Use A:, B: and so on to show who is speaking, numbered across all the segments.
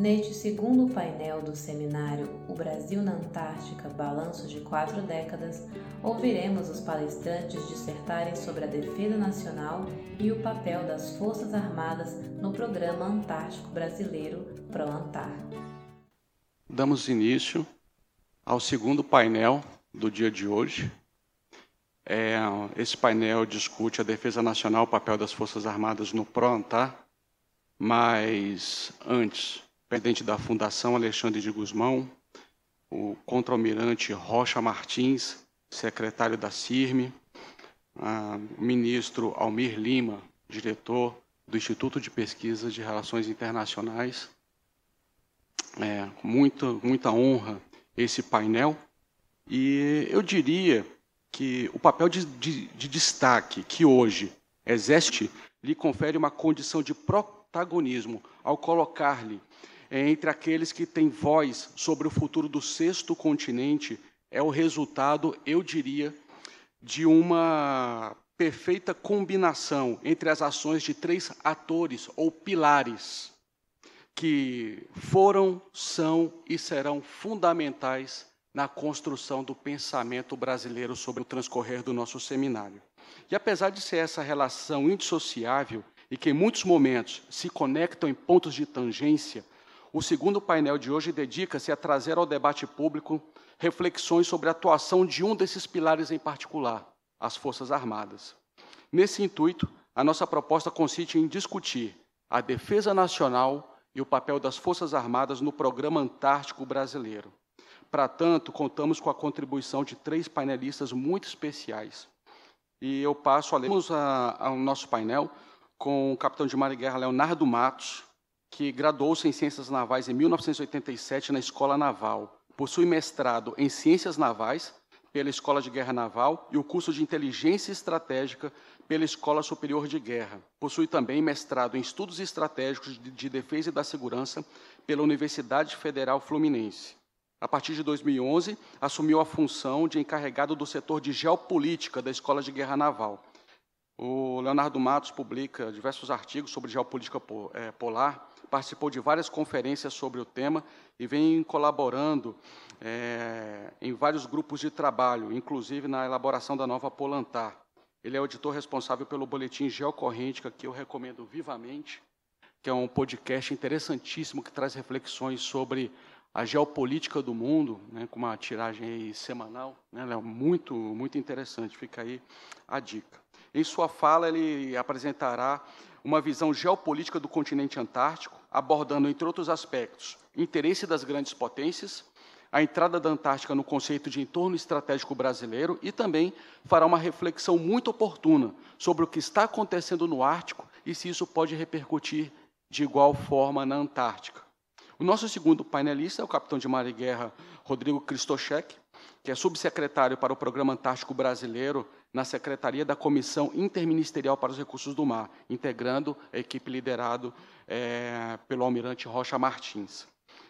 A: Neste segundo painel do seminário O Brasil na Antártica Balanço de Quatro Décadas, ouviremos os palestrantes dissertarem sobre a defesa nacional e o papel das Forças Armadas no Programa Antártico Brasileiro ProAntar.
B: Damos início ao segundo painel do dia de hoje. É, esse painel discute a defesa nacional, o papel das Forças Armadas no ProAntar, mas antes presidente da Fundação Alexandre de Guzmão, o contra-almirante Rocha Martins, secretário da CIRME, o ministro Almir Lima, diretor do Instituto de Pesquisa de Relações Internacionais. É, muita, muita honra esse painel. E eu diria que o papel de, de, de destaque que hoje exerce lhe confere uma condição de protagonismo ao colocar-lhe entre aqueles que têm voz sobre o futuro do sexto continente é o resultado, eu diria, de uma perfeita combinação entre as ações de três atores ou pilares que foram, são e serão fundamentais na construção do pensamento brasileiro sobre o transcorrer do nosso seminário. E apesar de ser essa relação indissociável e que em muitos momentos se conectam em pontos de tangência, o segundo painel de hoje dedica-se a trazer ao debate público reflexões sobre a atuação de um desses pilares em particular, as Forças Armadas. Nesse intuito, a nossa proposta consiste em discutir a defesa nacional e o papel das Forças Armadas no Programa Antártico Brasileiro. Para tanto, contamos com a contribuição de três painelistas muito especiais. E eu passo a ler ao nosso painel com o capitão de mar e guerra Leonardo Matos, que graduou-se em Ciências Navais em 1987 na Escola Naval. Possui mestrado em Ciências Navais pela Escola de Guerra Naval e o curso de Inteligência Estratégica pela Escola Superior de Guerra. Possui também mestrado em Estudos Estratégicos de Defesa e da Segurança pela Universidade Federal Fluminense. A partir de 2011, assumiu a função de encarregado do setor de geopolítica da Escola de Guerra Naval. O Leonardo Matos publica diversos artigos sobre geopolítica eh, polar participou de várias conferências sobre o tema e vem colaborando é, em vários grupos de trabalho, inclusive na elaboração da nova Polantar. Ele é o editor responsável pelo boletim Geocorrêntica, que eu recomendo vivamente, que é um podcast interessantíssimo que traz reflexões sobre a geopolítica do mundo, né, com uma tiragem semanal. Né, é muito, muito interessante, fica aí a dica. Em sua fala, ele apresentará uma visão geopolítica do continente antártico, abordando, entre outros aspectos, interesse das grandes potências, a entrada da Antártica no conceito de entorno estratégico brasileiro e também fará uma reflexão muito oportuna sobre o que está acontecendo no Ártico e se isso pode repercutir de igual forma na Antártica. O nosso segundo painelista é o capitão de mar e guerra Rodrigo Kristochek, que é subsecretário para o Programa Antártico Brasileiro na Secretaria da Comissão Interministerial para os Recursos do Mar, integrando a equipe liderada é, pelo almirante Rocha Martins.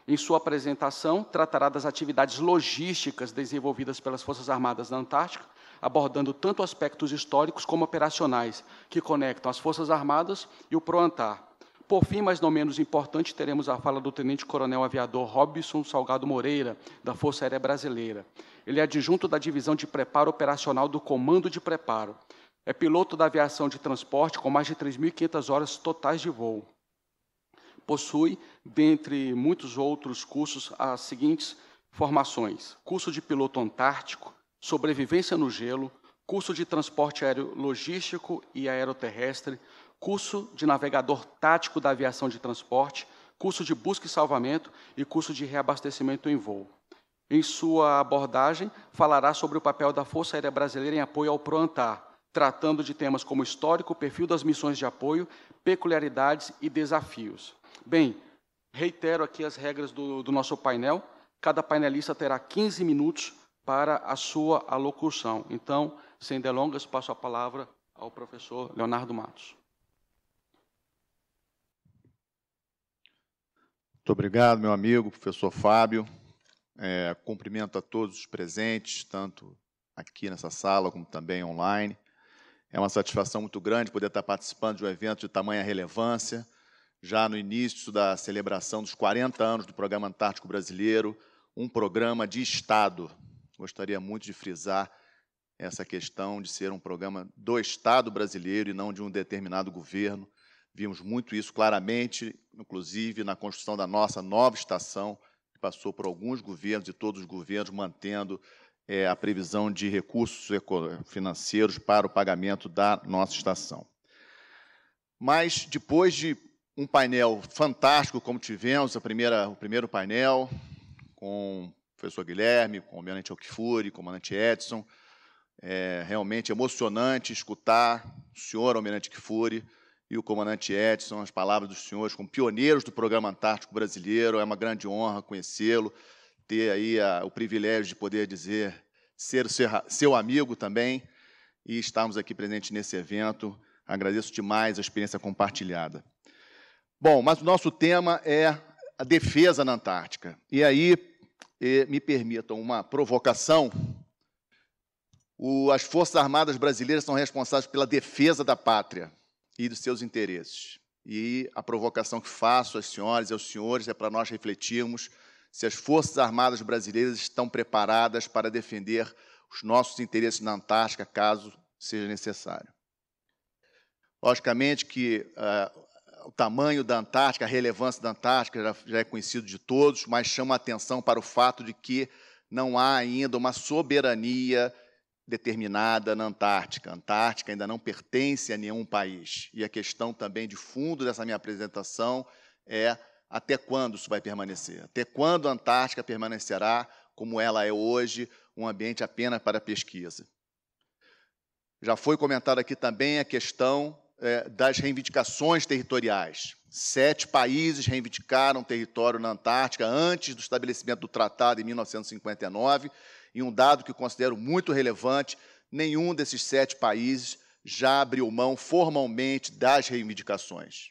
B: Em sua apresentação, tratará das atividades logísticas desenvolvidas pelas Forças Armadas na Antártica, abordando tanto aspectos históricos como operacionais, que conectam as Forças Armadas e o PROANTAR, por fim, mas não menos importante, teremos a fala do Tenente Coronel Aviador Robson Salgado Moreira, da Força Aérea Brasileira. Ele é adjunto da Divisão de Preparo Operacional do Comando de Preparo. É piloto da aviação de transporte com mais de 3.500 horas totais de voo. Possui, dentre muitos outros cursos, as seguintes formações: curso de piloto antártico, sobrevivência no gelo, curso de transporte aéreo logístico e aeroterrestre, curso de navegador tático da aviação de transporte, curso de busca e salvamento e curso de reabastecimento em voo. Em sua abordagem, falará sobre o papel da Força Aérea Brasileira em apoio ao PROANTAR, tratando de temas como histórico, perfil das missões de apoio, peculiaridades e desafios. Bem, reitero aqui as regras do, do nosso painel. Cada painelista terá 15 minutos para a sua alocução. Então, sem delongas, passo a palavra ao professor Leonardo Matos.
C: Muito obrigado, meu amigo, professor Fábio. É, cumprimento a todos os presentes, tanto aqui nessa sala como também online. É uma satisfação muito grande poder estar participando de um evento de tamanha relevância, já no início da celebração dos 40 anos do Programa Antártico Brasileiro, um programa de Estado. Gostaria muito de frisar essa questão de ser um programa do Estado brasileiro e não de um determinado governo. Vimos muito isso claramente, inclusive na construção da nossa nova estação, que passou por alguns governos e todos os governos mantendo é, a previsão de recursos financeiros para o pagamento da nossa estação. Mas, depois de um painel fantástico, como tivemos, a primeira, o primeiro painel, com o professor Guilherme, com o almirante Alkifuri, com o comandante Edson, é realmente emocionante escutar o senhor almirante Kifuri e o comandante Edson, as palavras dos senhores como pioneiros do programa Antártico Brasileiro. É uma grande honra conhecê-lo, ter aí a, o privilégio de poder dizer ser seu amigo também e estarmos aqui presentes nesse evento. Agradeço demais a experiência compartilhada. Bom, mas o nosso tema é a defesa na Antártica. E aí, me permitam uma provocação. O, as Forças Armadas brasileiras são responsáveis pela defesa da pátria e dos seus interesses. E a provocação que faço às senhoras e aos senhores é para nós refletirmos se as Forças Armadas brasileiras estão preparadas para defender os nossos interesses na Antártica, caso seja necessário. Logicamente que uh, o tamanho da Antártica, a relevância da Antártica já, já é conhecido de todos, mas chama a atenção para o fato de que não há ainda uma soberania determinada na Antártica. A Antártica ainda não pertence a nenhum país. E a questão também de fundo dessa minha apresentação é até quando isso vai permanecer? Até quando a Antártica permanecerá como ela é hoje, um ambiente apenas para pesquisa? Já foi comentado aqui também a questão é, das reivindicações territoriais. Sete países reivindicaram território na Antártica antes do estabelecimento do tratado em 1959, e um dado que considero muito relevante: nenhum desses sete países já abriu mão formalmente das reivindicações.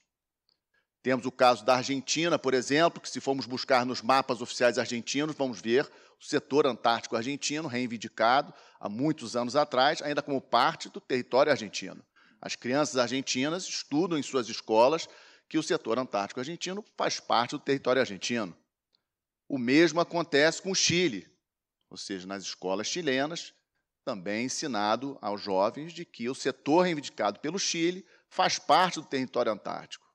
C: Temos o caso da Argentina, por exemplo, que, se formos buscar nos mapas oficiais argentinos, vamos ver o setor antártico argentino reivindicado há muitos anos atrás, ainda como parte do território argentino. As crianças argentinas estudam em suas escolas que o setor antártico argentino faz parte do território argentino. O mesmo acontece com o Chile, ou seja, nas escolas chilenas, também ensinado aos jovens de que o setor reivindicado pelo Chile faz parte do território antártico.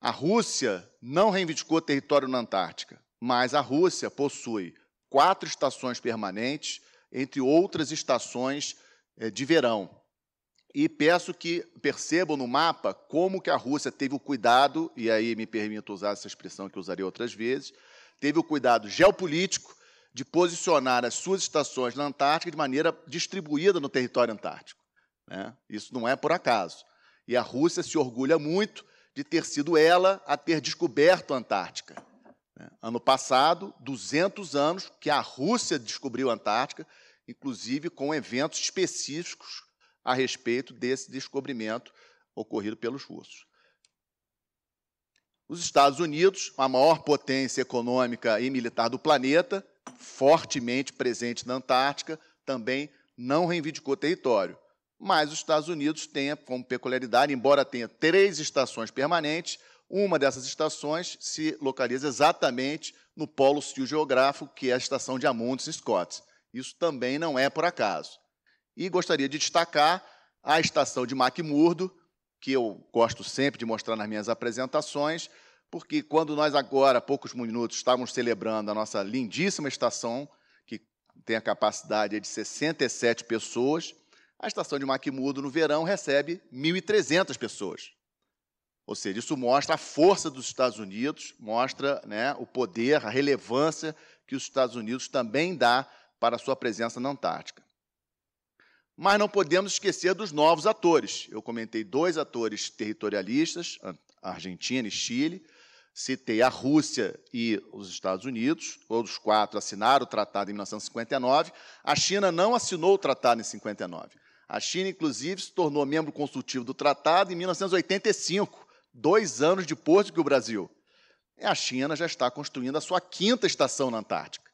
C: A Rússia não reivindicou território na Antártica, mas a Rússia possui quatro estações permanentes, entre outras estações eh, de verão e peço que percebam no mapa como que a Rússia teve o cuidado, e aí me permito usar essa expressão que usarei outras vezes, teve o cuidado geopolítico de posicionar as suas estações na Antártica de maneira distribuída no território antártico. Né? Isso não é por acaso. E a Rússia se orgulha muito de ter sido ela a ter descoberto a Antártica. Né? Ano passado, 200 anos que a Rússia descobriu a Antártica, inclusive com eventos específicos a respeito desse descobrimento ocorrido pelos russos. Os Estados Unidos, a maior potência econômica e militar do planeta, fortemente presente na Antártica, também não reivindicou território. Mas os Estados Unidos têm como peculiaridade, embora tenha três estações permanentes, uma dessas estações se localiza exatamente no polo sul geográfico, que é a estação de Amundsen Scott. Isso também não é por acaso. E gostaria de destacar a estação de McMurdo, que eu gosto sempre de mostrar nas minhas apresentações, porque quando nós agora, há poucos minutos, estávamos celebrando a nossa lindíssima estação, que tem a capacidade de 67 pessoas, a estação de McMurdo no verão recebe 1.300 pessoas. Ou seja, isso mostra a força dos Estados Unidos, mostra né, o poder, a relevância que os Estados Unidos também dá para a sua presença na Antártica. Mas não podemos esquecer dos novos atores. Eu comentei dois atores territorialistas, Argentina e Chile. Citei a Rússia e os Estados Unidos. Todos quatro assinaram o tratado em 1959. A China não assinou o tratado em 59. A China, inclusive, se tornou membro consultivo do tratado em 1985, dois anos depois do que o Brasil. E a China já está construindo a sua quinta estação na Antártica.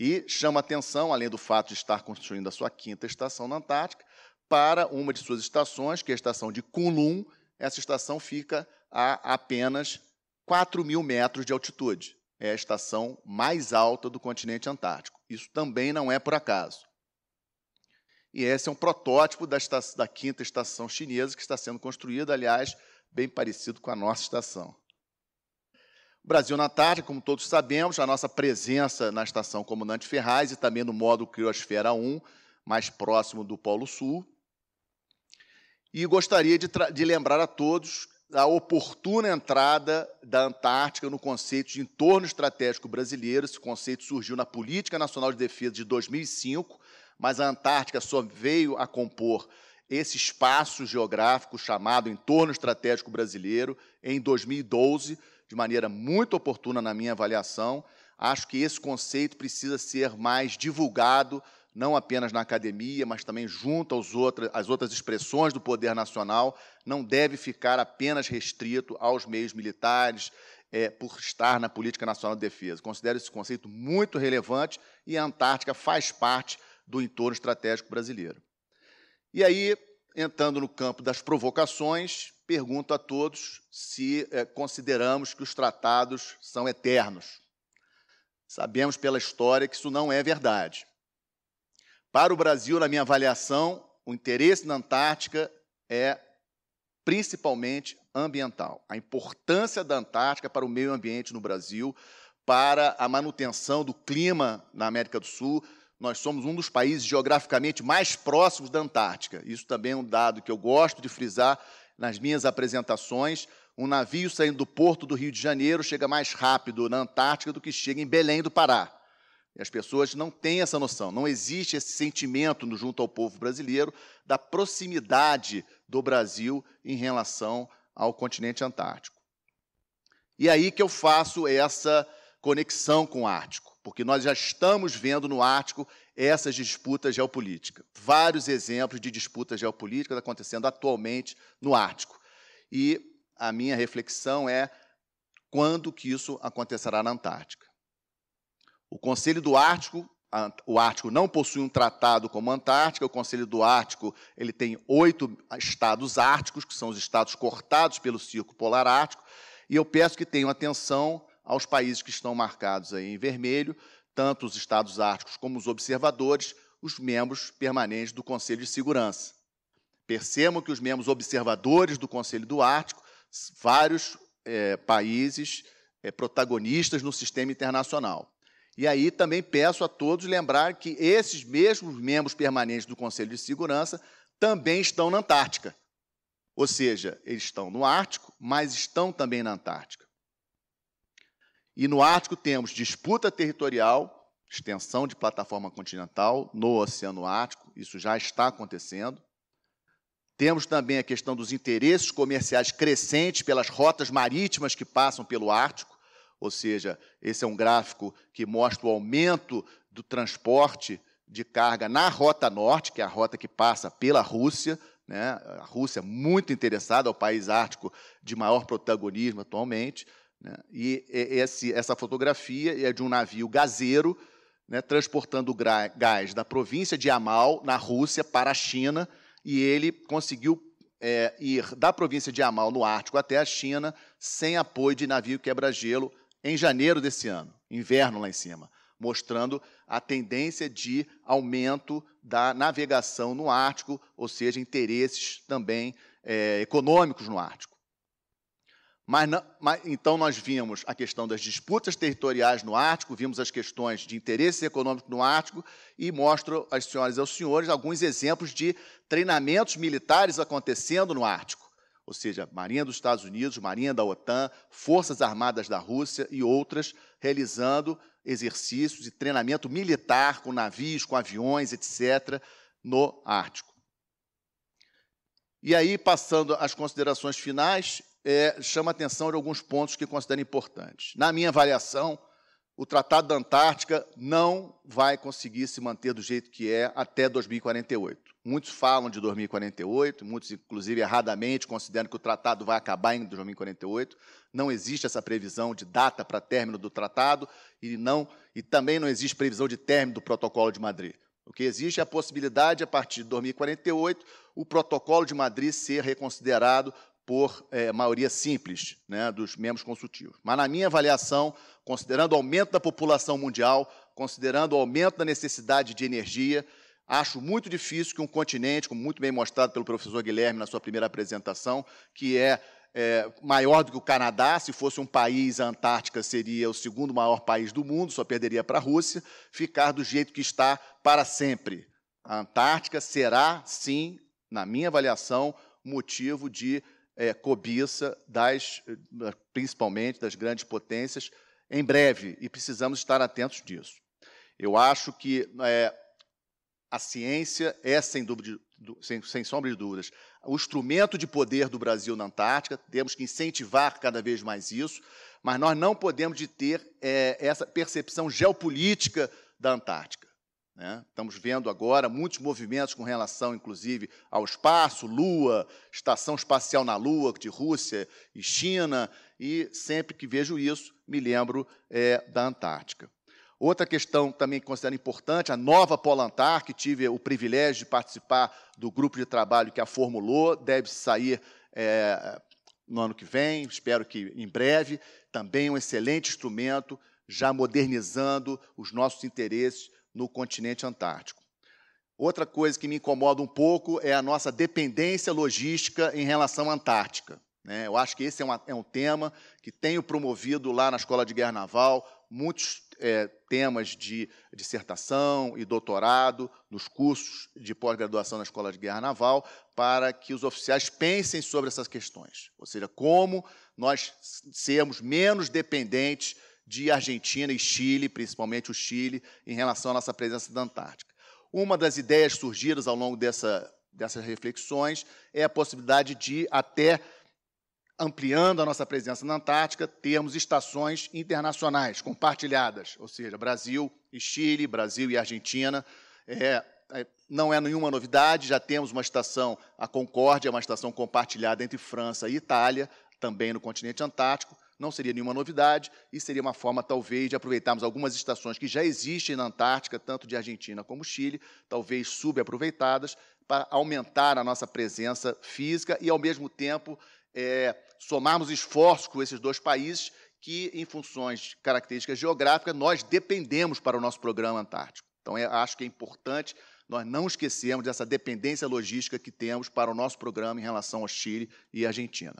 C: E chama atenção, além do fato de estar construindo a sua quinta estação na Antártica, para uma de suas estações, que é a estação de Kunlun, essa estação fica a apenas 4 mil metros de altitude. É a estação mais alta do continente antártico. Isso também não é por acaso. E esse é um protótipo da, estação, da quinta estação chinesa que está sendo construída, aliás, bem parecido com a nossa estação. Brasil na Antártica, como todos sabemos, a nossa presença na estação Comandante Ferraz e também no módulo Criosfera 1, mais próximo do Polo Sul. E gostaria de, de lembrar a todos a oportuna entrada da Antártica no conceito de entorno estratégico brasileiro. Esse conceito surgiu na Política Nacional de Defesa de 2005, mas a Antártica só veio a compor esse espaço geográfico chamado entorno estratégico brasileiro em 2012, de maneira muito oportuna na minha avaliação. Acho que esse conceito precisa ser mais divulgado, não apenas na academia, mas também junto às outras expressões do poder nacional, não deve ficar apenas restrito aos meios militares, é, por estar na Política Nacional de Defesa. Considero esse conceito muito relevante e a Antártica faz parte do entorno estratégico brasileiro. E aí, entrando no campo das provocações, pergunto a todos se é, consideramos que os tratados são eternos. Sabemos pela história que isso não é verdade. Para o Brasil, na minha avaliação, o interesse na Antártica é principalmente ambiental. A importância da Antártica para o meio ambiente no Brasil, para a manutenção do clima na América do Sul. Nós somos um dos países geograficamente mais próximos da Antártica. Isso também é um dado que eu gosto de frisar nas minhas apresentações, um navio saindo do porto do Rio de Janeiro chega mais rápido na Antártica do que chega em Belém do Pará. E as pessoas não têm essa noção, não existe esse sentimento junto ao povo brasileiro da proximidade do Brasil em relação ao continente antártico. E aí que eu faço essa conexão com o Ártico, porque nós já estamos vendo no Ártico essas disputas geopolíticas. Vários exemplos de disputas geopolíticas acontecendo atualmente no Ártico. E a minha reflexão é quando que isso acontecerá na Antártica. O Conselho do Ártico, o Ártico não possui um tratado como a Antártica, o Conselho do Ártico ele tem oito estados árticos, que são os estados cortados pelo Círculo Polar Ártico, e eu peço que tenham atenção aos países que estão marcados aí em vermelho, tanto os Estados Árticos como os observadores, os membros permanentes do Conselho de Segurança. Percebam que os membros observadores do Conselho do Ártico, vários é, países é, protagonistas no sistema internacional. E aí também peço a todos lembrar que esses mesmos membros permanentes do Conselho de Segurança também estão na Antártica. Ou seja, eles estão no Ártico, mas estão também na Antártica. E no Ártico temos disputa territorial, extensão de plataforma continental no Oceano Ártico, isso já está acontecendo. Temos também a questão dos interesses comerciais crescentes pelas rotas marítimas que passam pelo Ártico, ou seja, esse é um gráfico que mostra o aumento do transporte de carga na Rota Norte, que é a rota que passa pela Rússia. Né? A Rússia é muito interessada, é o país ártico de maior protagonismo atualmente. Né? E esse, essa fotografia é de um navio gazeiro né, transportando gás da província de Amal, na Rússia, para a China, e ele conseguiu é, ir da província de Amal, no Ártico, até a China, sem apoio de navio quebra-gelo, em janeiro desse ano, inverno lá em cima, mostrando a tendência de aumento da navegação no Ártico, ou seja, interesses também é, econômicos no Ártico. Mas, não, mas, então nós vimos a questão das disputas territoriais no Ártico, vimos as questões de interesses econômicos no Ártico e mostro às senhoras e aos senhores alguns exemplos de treinamentos militares acontecendo no Ártico. Ou seja, Marinha dos Estados Unidos, Marinha da OTAN, Forças Armadas da Rússia e outras realizando exercícios e treinamento militar com navios, com aviões, etc., no Ártico. E aí, passando às considerações finais, é, chama a atenção de alguns pontos que considero importantes. Na minha avaliação, o Tratado da Antártica não vai conseguir se manter do jeito que é até 2048. Muitos falam de 2048, muitos, inclusive, erradamente consideram que o tratado vai acabar em 2048. Não existe essa previsão de data para término do tratado e, não, e também não existe previsão de término do Protocolo de Madrid. O que existe é a possibilidade, a partir de 2048, o Protocolo de Madrid ser reconsiderado por é, maioria simples né, dos membros consultivos. Mas, na minha avaliação, considerando o aumento da população mundial, considerando o aumento da necessidade de energia, acho muito difícil que um continente, como muito bem mostrado pelo professor Guilherme na sua primeira apresentação, que é, é maior do que o Canadá, se fosse um país, a Antártica seria o segundo maior país do mundo, só perderia para a Rússia, ficar do jeito que está para sempre. A Antártica será, sim, na minha avaliação, motivo de é, cobiça das, principalmente das grandes potências, em breve, e precisamos estar atentos disso. Eu acho que é, a ciência é, sem, dúvida, sem, sem sombra de dúvidas, o instrumento de poder do Brasil na Antártica, temos que incentivar cada vez mais isso, mas nós não podemos de ter é, essa percepção geopolítica da Antártica. Né? Estamos vendo agora muitos movimentos com relação, inclusive, ao espaço, Lua, estação espacial na Lua, de Rússia e China, e sempre que vejo isso, me lembro é, da Antártica. Outra questão também que considero importante, a nova Polantar, que tive o privilégio de participar do grupo de trabalho que a formulou, deve sair é, no ano que vem, espero que em breve, também um excelente instrumento, já modernizando os nossos interesses no continente antártico. Outra coisa que me incomoda um pouco é a nossa dependência logística em relação à Antártica. Né? Eu acho que esse é, uma, é, um tema que tenho promovido lá na Escola de Guerra Naval, muitos é, temas de dissertação e doutorado nos cursos de pós-graduação na Escola de Guerra Naval, para que os oficiais pensem sobre essas questões. Ou seja, como nós sermos menos dependentes de Argentina e Chile, principalmente o Chile, em relação à nossa presença na Antártica. Uma das ideias surgidas ao longo dessa, dessas reflexões é a possibilidade de, até ampliando a nossa presença na Antártica, termos estações internacionais compartilhadas, ou seja, Brasil e Chile, Brasil e Argentina. É, é não é nenhuma novidade, já temos uma estação, a Concórdia, uma estação compartilhada entre França e Itália, também no continente antártico não seria nenhuma novidade e seria uma forma, talvez, de aproveitarmos algumas estações que já existem na Antártica, tanto de Argentina como Chile, talvez subaproveitadas, para aumentar a nossa presença física e, ao mesmo tempo, é, somarmos esforços com esses dois países que, em funções de características geográficas, nós dependemos para o nosso programa antártico. Então, é, acho que é importante nós não esquecermos dessa dependência logística que temos para o nosso programa em relação ao Chile e Argentina.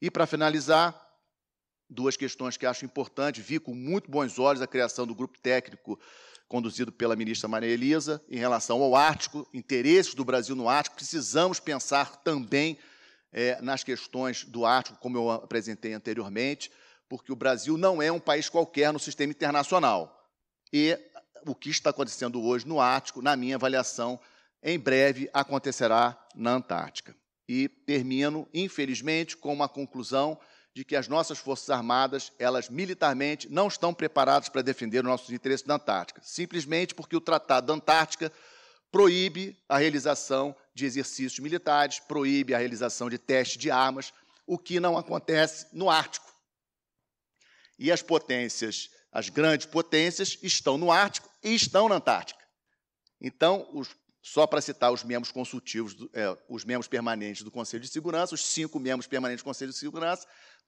C: E, para finalizar, duas questões que acho importantes. Vi com muito bons olhos a criação do grupo técnico conduzido pela ministra Maria Elisa em relação ao Ártico, interesses do Brasil no Ártico. Precisamos pensar também é, nas questões do Ártico, como eu apresentei anteriormente, porque o Brasil não é um país qualquer no sistema internacional. E o que está acontecendo hoje no Ártico, na minha avaliação, em breve acontecerá na Antártica. E termino, infelizmente, com uma conclusão de que as nossas Forças Armadas, elas militarmente não estão preparadas para defender os nossos interesses na Antártica, simplesmente porque o Tratado da Antártica proíbe a realização de exercícios militares, proíbe a realização de testes de armas, o que não acontece no Ártico. E as potências, as grandes potências, estão no Ártico e estão na Antártica. Então, os, só para citar os membros consultivos, é, os membros permanentes do Conselho de Segurança, os cinco membros permanentes do Conselho de Segurança,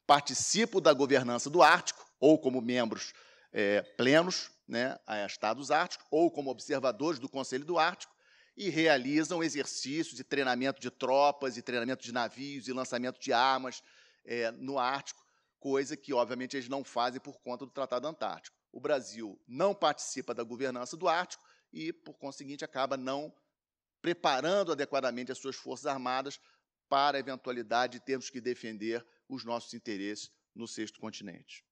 C: participam da governança do Ártico, ou como membros é, plenos né, a Estados Árticos, ou como observadores do Conselho do Ártico, e realizam exercícios de treinamento de tropas, e treinamento de navios, e lançamento de armas é, no Ártico, coisa que, obviamente, eles não fazem por conta do Tratado Antártico. O Brasil não participa da governança do Ártico e, por conseguinte, acaba não preparando adequadamente as suas forças armadas para a eventualidade de termos que defender os nossos interesses no sexto continente.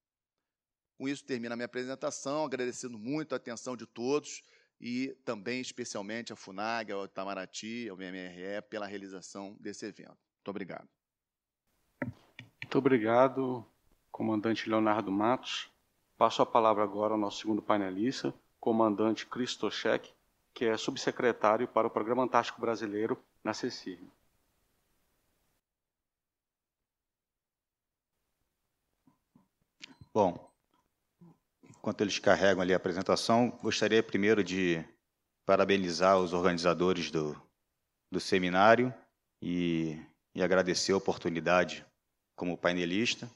C: Com isso, termino a minha apresentação, agradecendo muito a atenção de todos e também, especialmente, a FUNAG, ao Itamaraty, ao MMRE, pela realização desse evento. Muito obrigado.
B: Muito obrigado, comandante Leonardo Matos. Passo a palavra agora ao nosso segundo painelista, comandante Kristoshek, que é subsecretário para o Programa Antártico Brasileiro na CECIR.
D: Bom, enquanto eles carregam ali a apresentação, gostaria primeiro de parabenizar os organizadores do, do seminário e, e agradecer a oportunidade como painelista.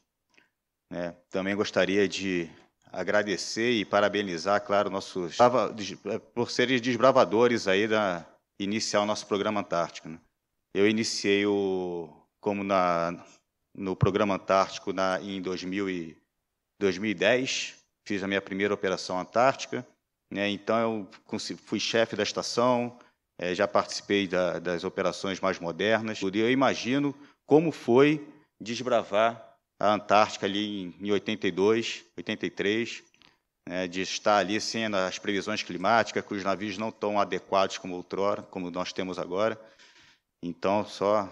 D: Né? Também gostaria de agradecer e parabenizar, claro, nossos por serem desbravadores aí da iniciar o nosso programa Antártico. Né? Eu iniciei o como na no programa Antártico na, em 2000 e 2010, fiz a minha primeira operação Antártica. Né? Então eu fui chefe da estação, é, já participei da, das operações mais modernas. Eu imagino como foi desbravar a Antártica ali em 82, 83, né, de estar ali sem as previsões climáticas, que os navios não estão adequados como outrora, como nós temos agora. Então, só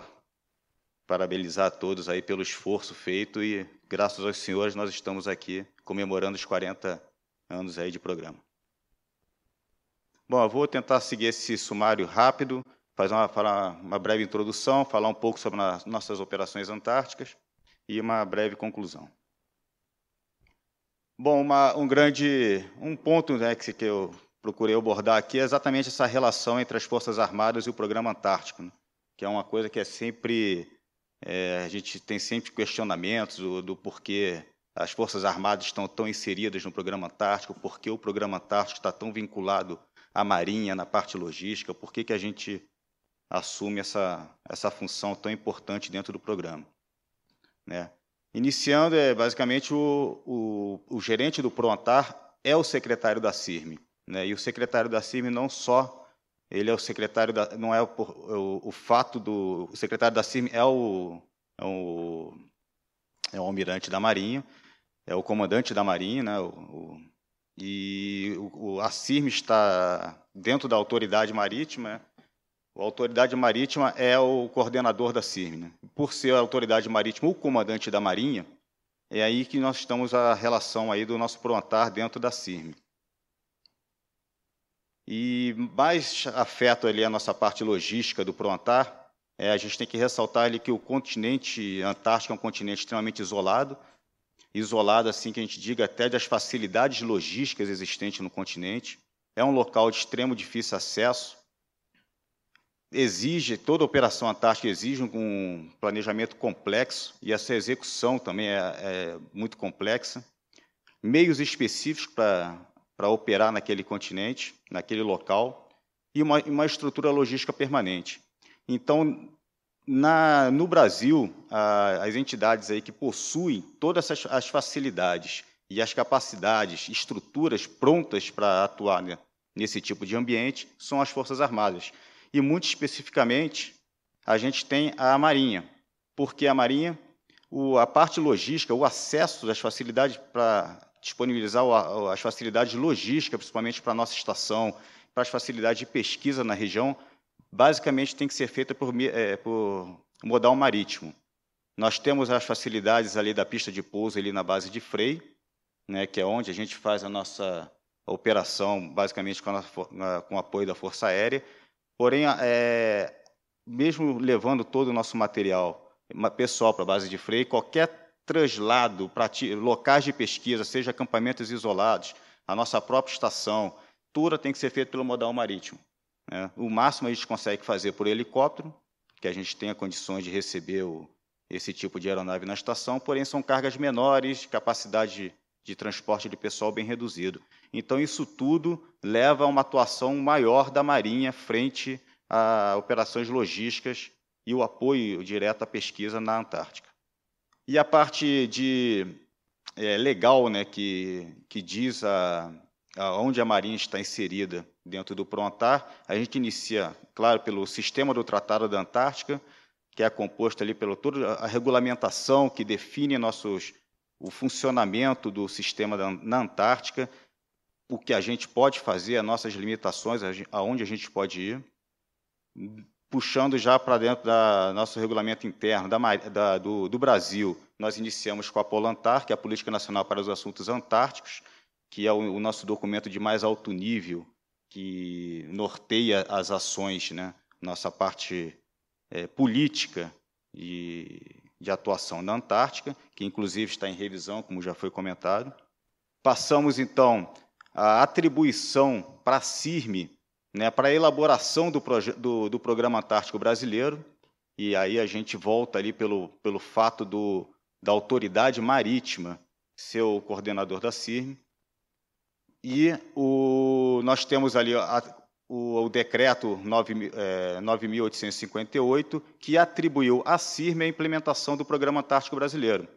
D: parabenizar a todos aí pelo esforço feito e, graças aos senhores, nós estamos aqui comemorando os 40 anos aí de programa. Bom, eu vou tentar seguir esse sumário rápido, fazer uma, uma breve introdução, falar um pouco sobre as nossas operações antárticas e uma breve conclusão. Bom, uma, um grande um ponto né, que, que eu procurei abordar aqui é exatamente essa relação entre as Forças Armadas e o Programa Antártico, né, que é uma coisa que é sempre é, a gente tem sempre questionamentos do, do, porquê as Forças Armadas estão tão inseridas no Programa Antártico, por que o Programa Antártico está tão vinculado à Marinha na parte logística, por que, que a gente assume essa, essa função tão importante dentro do programa. Né? Iniciando, é, basicamente, o, o, o gerente do PROANTAR é o secretário da CIRME. Né? E o secretário da CIRME não só ele é o secretário da, não é o, o, o fato do o secretário da CIRME é o, é o é o almirante da Marinha, é o comandante da Marinha, né? O, e o, a CIRME está dentro da autoridade marítima, né? A autoridade marítima é o coordenador da CIRM. Né? Por ser a autoridade marítima o comandante da Marinha, é aí que nós estamos a relação aí do nosso prontar dentro da CIRM. E mais afeto ali a nossa parte logística do prontar, é, a gente tem que ressaltar ali que o continente antártico é um continente extremamente isolado, isolado assim que a gente diga até das facilidades logísticas existentes no continente. É um local de extremo difícil acesso, exige, toda operação antártica exige um planejamento complexo e essa execução também é, é muito complexa. Meios específicos para operar naquele continente, naquele local, e uma, uma estrutura logística permanente. Então, na, no Brasil, a, as entidades aí que possuem todas as, as facilidades e as capacidades, estruturas prontas para atuar né, nesse tipo de ambiente são as Forças Armadas. E, muito especificamente, a gente tem a Marinha, porque a Marinha, o, a parte logística, o acesso das facilidades para disponibilizar as facilidades logísticas, principalmente para a nossa estação, para as facilidades de pesquisa na região, basicamente tem que ser feita por, é, por modal marítimo. Nós temos as facilidades ali da pista de pouso ali na base de Frei, né, que é onde a gente faz a nossa operação, basicamente com, a, com o apoio da Força Aérea, Porém, é, mesmo levando todo o nosso material pessoal para a base de freio, qualquer traslado para locais de pesquisa, seja acampamentos isolados, a nossa própria estação, tudo tem que ser feito pelo modal marítimo. Né? O máximo a gente consegue fazer por helicóptero, que a gente tenha condições de receber o, esse tipo de aeronave na estação, porém são cargas menores, capacidade de, de transporte de pessoal bem reduzido. Então, isso tudo leva a uma atuação maior da Marinha frente a operações logísticas e o apoio direto à pesquisa na Antártica. E a parte de é, legal, né, que, que diz a, a onde a Marinha está inserida dentro do Prontar, a gente inicia, claro, pelo sistema do Tratado da Antártica, que é composto ali pela toda a regulamentação que define nossos o funcionamento do sistema da, na Antártica, o que a gente pode fazer, as nossas limitações, aonde a gente pode ir, puxando já para dentro do nosso regulamento interno da, da, do, do, Brasil, nós iniciamos com a Polantar, que é a Política Nacional para os Assuntos Antárticos, que é o, o nosso documento de mais alto nível, que norteia as ações, né, nossa parte é, política e de atuação na Antártica, que inclusive está em revisão, como já foi comentado. Passamos, então, a atribuição para a CIRME, né, para a elaboração do, do, do, Programa Antártico Brasileiro, e aí a gente volta ali pelo, pelo fato do, da autoridade marítima ser o coordenador da CIRM. E o, nós temos ali a, o, o, decreto 9.858, é, que atribuiu à CIRM a implementação do Programa Antártico Brasileiro.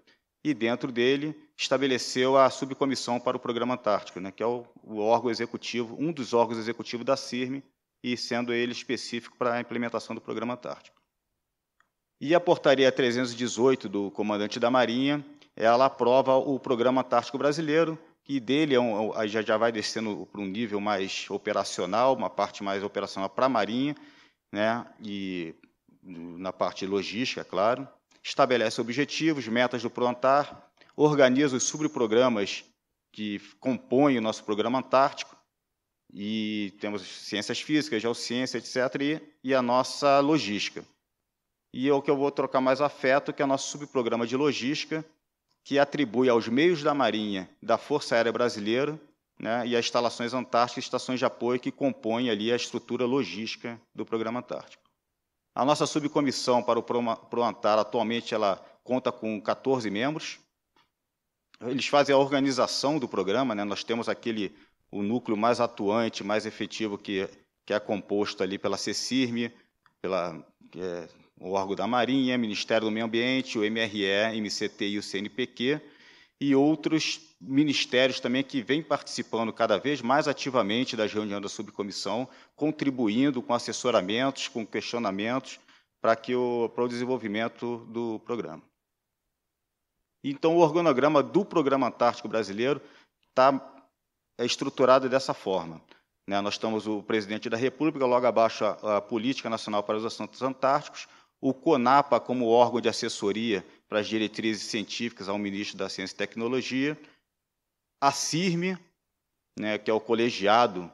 D: E dentro dele estabeleceu a subcomissão para o Programa Antártico, né, que é o, o órgão executivo, um dos órgãos executivos da CIRM, e sendo ele específico para a implementação do Programa Antártico. E a portaria 318 do comandante da Marinha, ela aprova o Programa Antártico Brasileiro, e dele é um, já, já vai descendo para um nível mais operacional, uma parte mais operacional para a Marinha, né, e na parte logística, claro. Estabelece objetivos, metas do Prontar, organiza os subprogramas que compõem o nosso programa antártico, e temos ciências físicas, geociência, etc., e, e a nossa logística. E é o que eu vou trocar mais afeto, que é o nosso subprograma de logística, que atribui aos meios da Marinha, da Força Aérea Brasileira, né, e as instalações antárticas, estações de apoio que compõem ali a estrutura logística do Programa Antártico. A nossa subcomissão para o ProAntar, atualmente, ela conta com 14 membros. Eles fazem a organização do programa, né, nós temos aquele o núcleo mais atuante, mais efetivo, que, que é composto ali pela CECIRM, pela é, o órgão da Marinha, Ministério do Meio Ambiente, o MRE, MCT e o CNPq, e outros ministérios também que vêm participando cada vez mais ativamente das reuniões da subcomissão, contribuindo com assessoramentos, com questionamentos para que o para o desenvolvimento do programa. Então, o organograma do Programa Antártico Brasileiro está é estruturado dessa forma. Né? Nós estamos o presidente da República, logo abaixo a, a Política Nacional para os Assuntos Antárticos, o CONAPA como órgão de assessoria para as diretrizes científicas ao ministro da Ciência e Tecnologia, a CIRME, né, que é o colegiado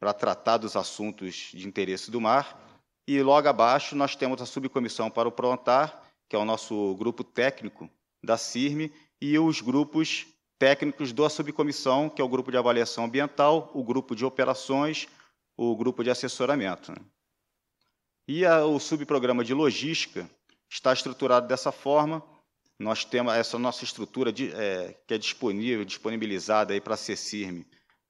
D: para tratar dos assuntos de interesse do mar, e logo abaixo nós temos a subcomissão para o Prontar, que é o nosso grupo técnico da CIRME, e os grupos técnicos da subcomissão, que é o grupo de avaliação ambiental, o grupo de operações, o grupo de assessoramento. Né. E a, o subprograma de logística está estruturado dessa forma. Nós temos essa nossa estrutura de, é, que é disponível, disponibilizada aí para a CECIRM,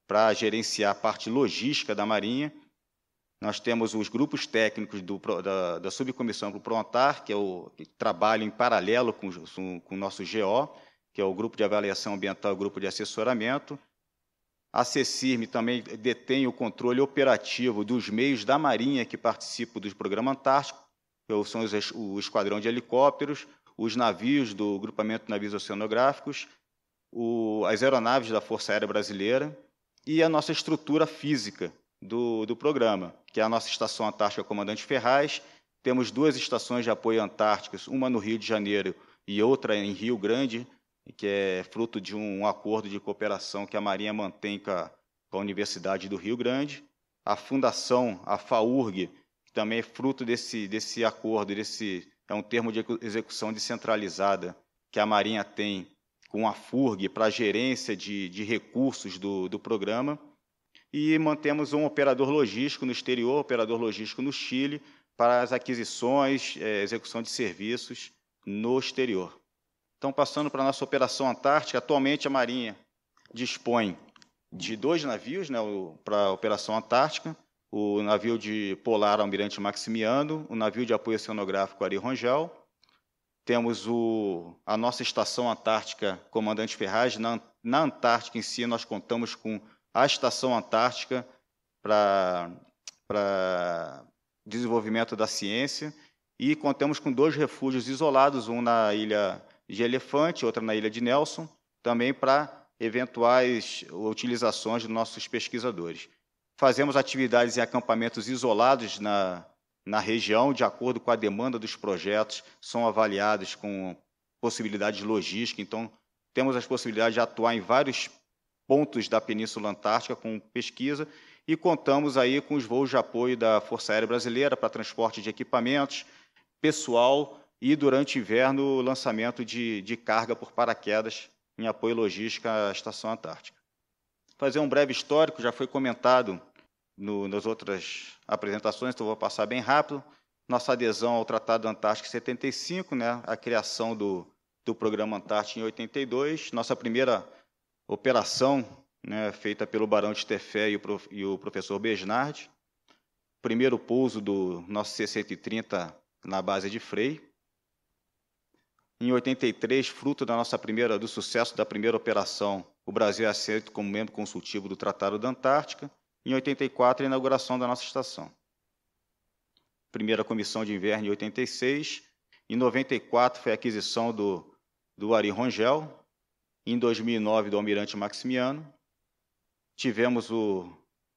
D: para gerenciar a parte logística da Marinha. Nós temos os grupos técnicos do, da, da subcomissão para o Prontar, que, é o, que trabalha em paralelo com, com o nosso GO, que é o grupo de avaliação ambiental grupo de assessoramento. A CECIRM também detém o controle operativo dos meios da Marinha que participam do programa Antártico, que são os, o esquadrão de helicópteros, os navios do grupamento de navios oceanográficos, o, as aeronaves da Força Aérea Brasileira e a nossa estrutura física do, do programa, que é a nossa Estação Antártica Comandante Ferraz. Temos duas estações de apoio antárticas, uma no Rio de Janeiro e outra em Rio Grande, que é fruto de um acordo de cooperação que a Marinha mantém com a, com a Universidade do Rio Grande. A fundação, a FAURG, que também é fruto desse, desse acordo, desse, é um termo de execução descentralizada que a Marinha tem com a FURG para a gerência de, de recursos do, do programa. E mantemos um operador logístico no exterior, operador logístico no Chile, para as aquisições, é, execução de serviços no exterior. Então, passando para a nossa Operação Antártica, atualmente a Marinha dispõe de dois navios né, para a Operação Antártica, o navio de polar Almirante Maximiano, o navio de apoio oceanográfico Ari Rongel. Temos o, a nossa Estação Antártica Comandante Ferraz. Na, na Antártica em si, nós contamos com a Estação Antártica para desenvolvimento da ciência e contamos com dois refúgios isolados, um na ilha de Elefante, outra na Ilha de Nelson, também para eventuais utilizações dos nossos pesquisadores. Fazemos atividades em acampamentos isolados na, na região, de acordo com a demanda dos projetos, são avaliados com possibilidades logísticas, então temos as possibilidades de atuar em vários pontos da Península Antártica com pesquisa e contamos aí com os voos de apoio da Força Aérea Brasileira para transporte de equipamentos, pessoal e, durante o inverno, o lançamento de, de carga por paraquedas em apoio logístico à Estação Antártica. Fazer um breve histórico, já foi comentado no, nas outras apresentações, então vou passar bem rápido. nossa adesão ao Tratado Antártico em 75, né, a criação do, do Programa Antártico em 82, nossa primeira operação né, feita pelo Barão de Tefé e o, prof, e o professor Besnard, primeiro pouso do nosso C-130 na base de Frei. Em 83, fruto da nossa primeira, do sucesso da primeira operação, o Brasil é aceito como membro consultivo do Tratado da Antártica. Em 84, a inauguração da nossa estação primeira comissão de inverno em 86. Em 94 foi a aquisição do, do Ari Rongel. Em 2009, do Almirante Maximiano. Tivemos o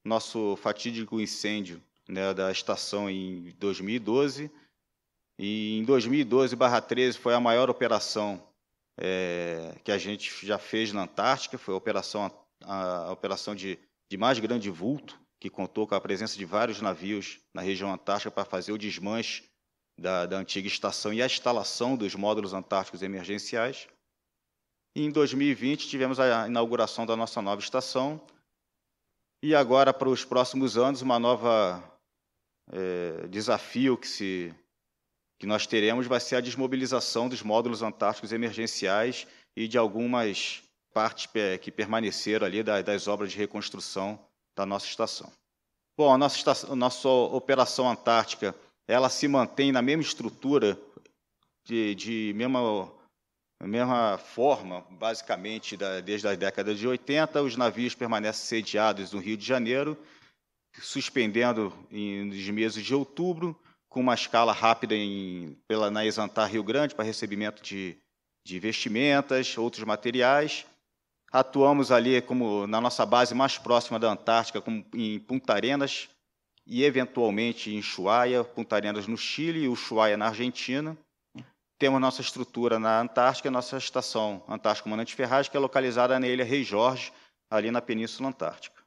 D: nosso fatídico incêndio né, da estação em 2012. E em 2012/13 foi a maior operação é, que a gente já fez na Antártica. Foi a operação, a, a operação de, de mais grande vulto que contou com a presença de vários navios na região antártica para fazer o desmanche da, da antiga estação e a instalação dos módulos antárticos emergenciais. E em 2020 tivemos a inauguração da nossa nova estação e agora para os próximos anos uma nova é, desafio que se que nós teremos vai ser a desmobilização dos módulos antárticos emergenciais e de algumas partes que permaneceram ali das obras de reconstrução da nossa estação. Bom, a nossa, estação, a nossa operação antártica, ela se mantém na mesma estrutura, de, de mesma, mesma forma, basicamente, da, desde a década de 80. Os navios permanecem sediados no Rio de Janeiro, suspendendo em, nos meses de outubro, com uma escala rápida em, pela, na Exantar Rio Grande para recebimento de, de vestimentas, outros materiais, Atuamos ali como na nossa base mais próxima da Antártica, como em Punta Arenas e eventualmente em Ushuaia, Punta Arenas no Chile e Ushuaia na Argentina. Temos nossa estrutura na Antártica, nossa estação Antártica Comandante Ferraz, que é localizada na ilha Rei Jorge, ali na Península Antártica.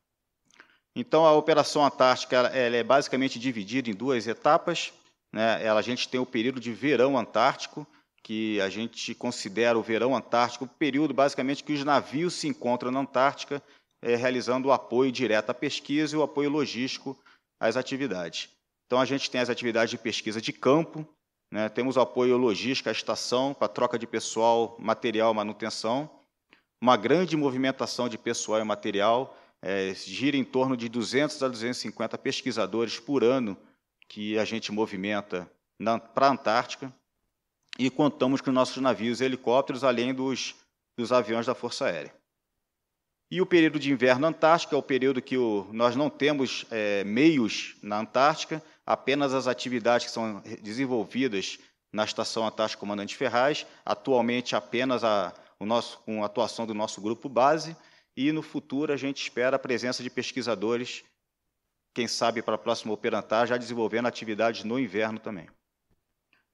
D: Então, a Operação Antártica ela é basicamente dividida em duas etapas. Né? Ela, a gente tem o período de verão antártico, que a gente considera o verão antártico, o período basicamente que os navios se encontram na Antártica, é, realizando o apoio direto à pesquisa e o apoio logístico às atividades. Então, a gente tem as atividades de pesquisa de campo, né, temos o apoio logístico à estação, para troca de pessoal, material, manutenção, uma grande movimentação de pessoal e material, é, gira em torno de 200 a 250 pesquisadores por ano que a gente movimenta para a Antártica e contamos com nossos navios e helicópteros, além dos, dos aviões da Força Aérea. E o período de inverno antártico é o período que o, nós não temos é, meios na Antártica, apenas as atividades que são desenvolvidas na Estação Antártica Comandante Ferraz, atualmente apenas a, o nosso, com a atuação do nosso grupo base, e no futuro a gente espera a presença de pesquisadores, quem sabe para a próxima Operantar, já desenvolvendo atividades no inverno também.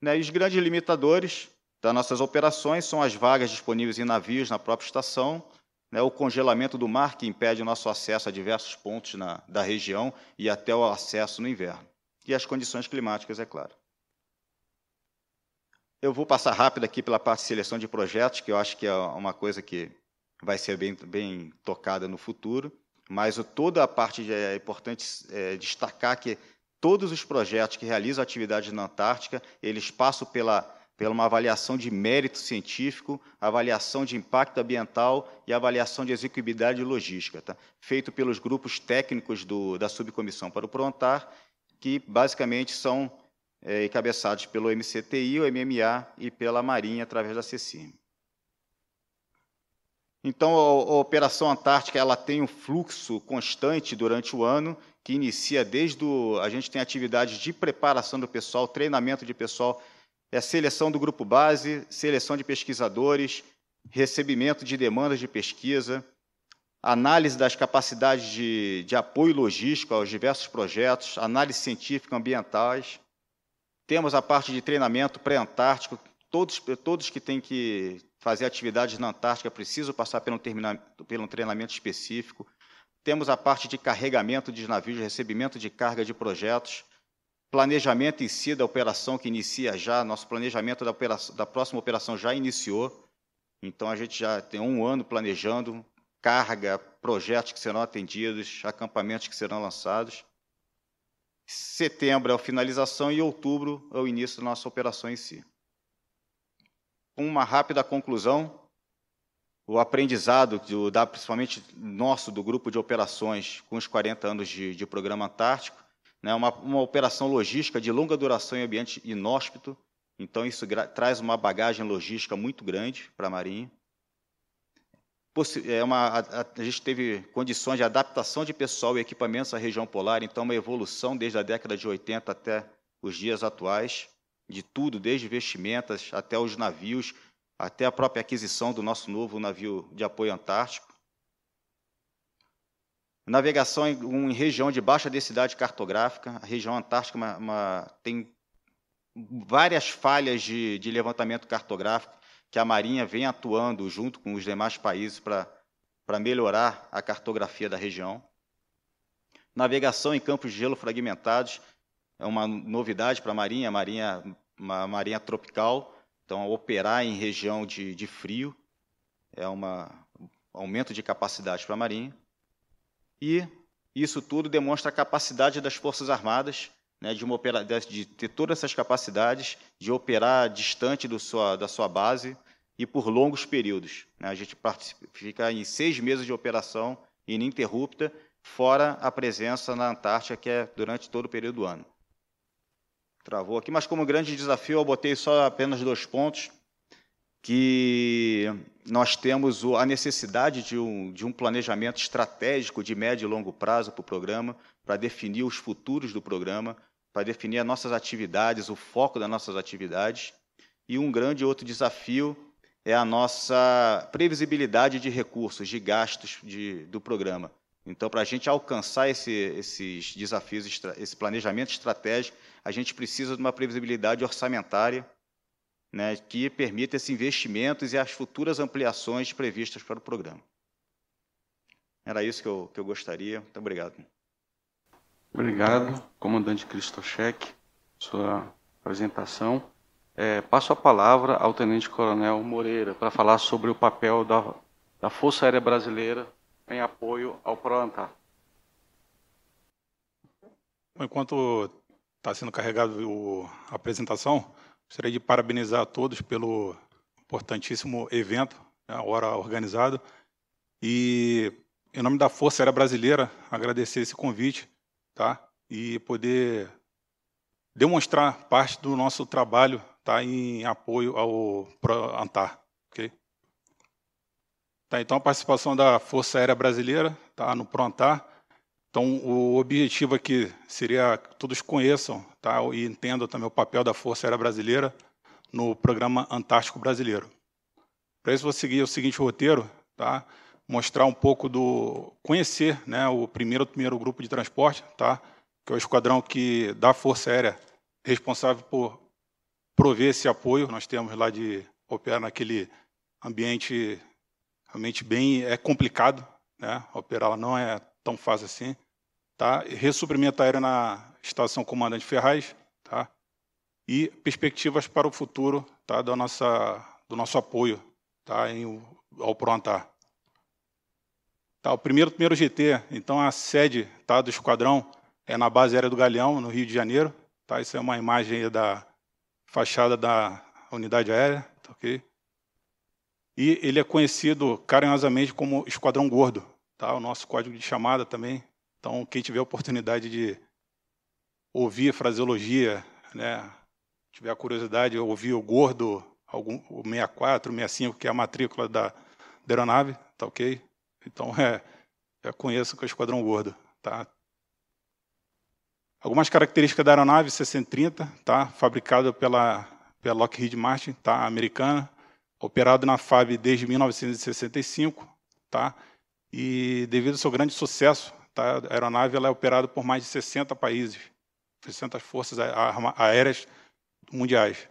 D: Né? E os grandes limitadores das nossas operações são as vagas disponíveis em navios na própria estação, né? o congelamento do mar, que impede o nosso acesso a diversos pontos na, da região e até o acesso no inverno. E as condições climáticas, é claro. Eu vou passar rápido aqui pela parte de seleção de projetos, que eu acho que é uma coisa que vai ser bem, bem tocada no futuro, mas toda a parte é importante é, destacar que todos os projetos que realizam atividade na Antártica, eles passam pela, pela uma avaliação de mérito científico, avaliação de impacto ambiental e avaliação de execuibilidade logística, tá? feito pelos grupos técnicos do, da subcomissão para o Prontar, que basicamente são é, encabeçados pelo MCTI, o MMA e pela Marinha através da CECIM. Então, a, Operação Antártica ela tem um fluxo constante durante o ano que inicia desde o. A gente tem atividades de preparação do pessoal, treinamento de pessoal, é seleção do grupo base, seleção de pesquisadores, recebimento de demandas de pesquisa, análise das capacidades de, de apoio logístico aos diversos projetos, análise científica ambientais. Temos a parte de treinamento pré-antártico, todos, todos que têm que fazer atividades na Antártica precisam passar pelo, pelo treinamento específico. Temos a parte de carregamento de navios, recebimento de carga de projetos, planejamento em si da operação que inicia já, nosso planejamento da, operação, da próxima operação já iniciou, então a gente já tem um ano planejando carga, projetos que serão atendidos, acampamentos que serão lançados. Setembro é a finalização e outubro é o início da nossa operação em si. Uma rápida conclusão, o aprendizado, do, da, principalmente nosso, do grupo de operações, com os 40 anos de, de programa Antártico, né, uma, uma operação logística de longa duração em ambiente inóspito, então isso traz uma bagagem logística muito grande para a Marinha. É uma, a, a, gente teve condições de adaptação de pessoal e equipamentos à região polar, então uma evolução desde a década de 80 até os dias atuais, de tudo, desde vestimentas até os navios, até a própria aquisição do nosso novo navio de apoio antártico. Navegação em, em região de baixa densidade cartográfica, a região antártica uma, uma, tem várias falhas de, de levantamento cartográfico, que a Marinha vem atuando junto com os demais países para melhorar a cartografia da região. Navegação em campos de gelo fragmentados é uma novidade para a Marinha, a Marinha, uma Marinha tropical, então operar em região de, de frio é um aumento de capacidade para a Marinha. E isso tudo demonstra a capacidade das Forças Armadas né, de, uma opera, de ter todas essas capacidades de operar distante sua, da sua base e por longos períodos. Né? A gente fica em seis meses de operação ininterrupta, fora a presença na Antártica, que é durante todo o período do ano. Travou aqui, mas como grande desafio, eu botei só apenas dois pontos, que nós temos a necessidade de um, de um planejamento estratégico de médio e longo prazo para o programa, para definir os futuros do programa, para definir as nossas atividades, o foco das nossas atividades. E um grande outro desafio é a nossa previsibilidade de recursos, de gastos de, do programa. Então, para a gente alcançar esse, esses desafios, esse planejamento estratégico, a gente precisa de uma previsibilidade orçamentária né, que permita esses investimentos e as futuras ampliações previstas para o programa. Era isso que eu, que eu gostaria. Muito obrigado.
B: Obrigado, comandante Cristochek, sua apresentação. É, passo a palavra ao Tenente Coronel Moreira para falar sobre o papel da, da Força Aérea Brasileira em apoio ao ProAntar.
E: Enquanto está sendo carregado a apresentação, gostaria de parabenizar a todos pelo importantíssimo evento, né, a hora organizado, e, em nome da Força Aérea Brasileira, agradecer esse convite tá? E poder demonstrar parte do nosso trabalho, tá? Em apoio ao Antar, ok? Tá, então a participação da Força Aérea Brasileira, tá? No Proantar. Então o objetivo aqui seria que todos conheçam, tá? E entendam também o papel da Força Aérea Brasileira no Programa Antártico Brasileiro. Para isso vou seguir o seguinte roteiro, tá? mostrar um pouco do conhecer, né, o primeiro primeiro grupo de transporte, tá, que é o esquadrão que da Força Aérea responsável por prover esse apoio. Nós temos lá de operar naquele ambiente realmente bem é complicado, né? Operar não é tão fácil assim, tá? Ressuprimento aéreo na estação Comandante Ferraz, tá? E perspectivas para o futuro, tá? Da nossa do nosso apoio, tá? Em, ao Proantar. Tá, o primeiro, primeiro GT, então a sede tá, do esquadrão é na base aérea do Galeão, no Rio de Janeiro. Tá? Isso é uma imagem da fachada da unidade aérea. Tá, okay? E ele é conhecido carinhosamente como Esquadrão Gordo, tá? o nosso código de chamada também. Então, quem tiver a oportunidade de ouvir a fraseologia, né, tiver a curiosidade de ouvir o Gordo, algum, o 64, 65, que é a matrícula da, da aeronave, tá ok? Então, é, já conheço com o Esquadrão Gordo. Tá? Algumas características da aeronave C-130, tá? fabricada pela, pela Lockheed Martin, tá? americana, operado na FAB desde 1965, tá? e devido ao seu grande sucesso, tá? a aeronave ela é operada por mais de 60 países, 60 forças aéreas mundiais.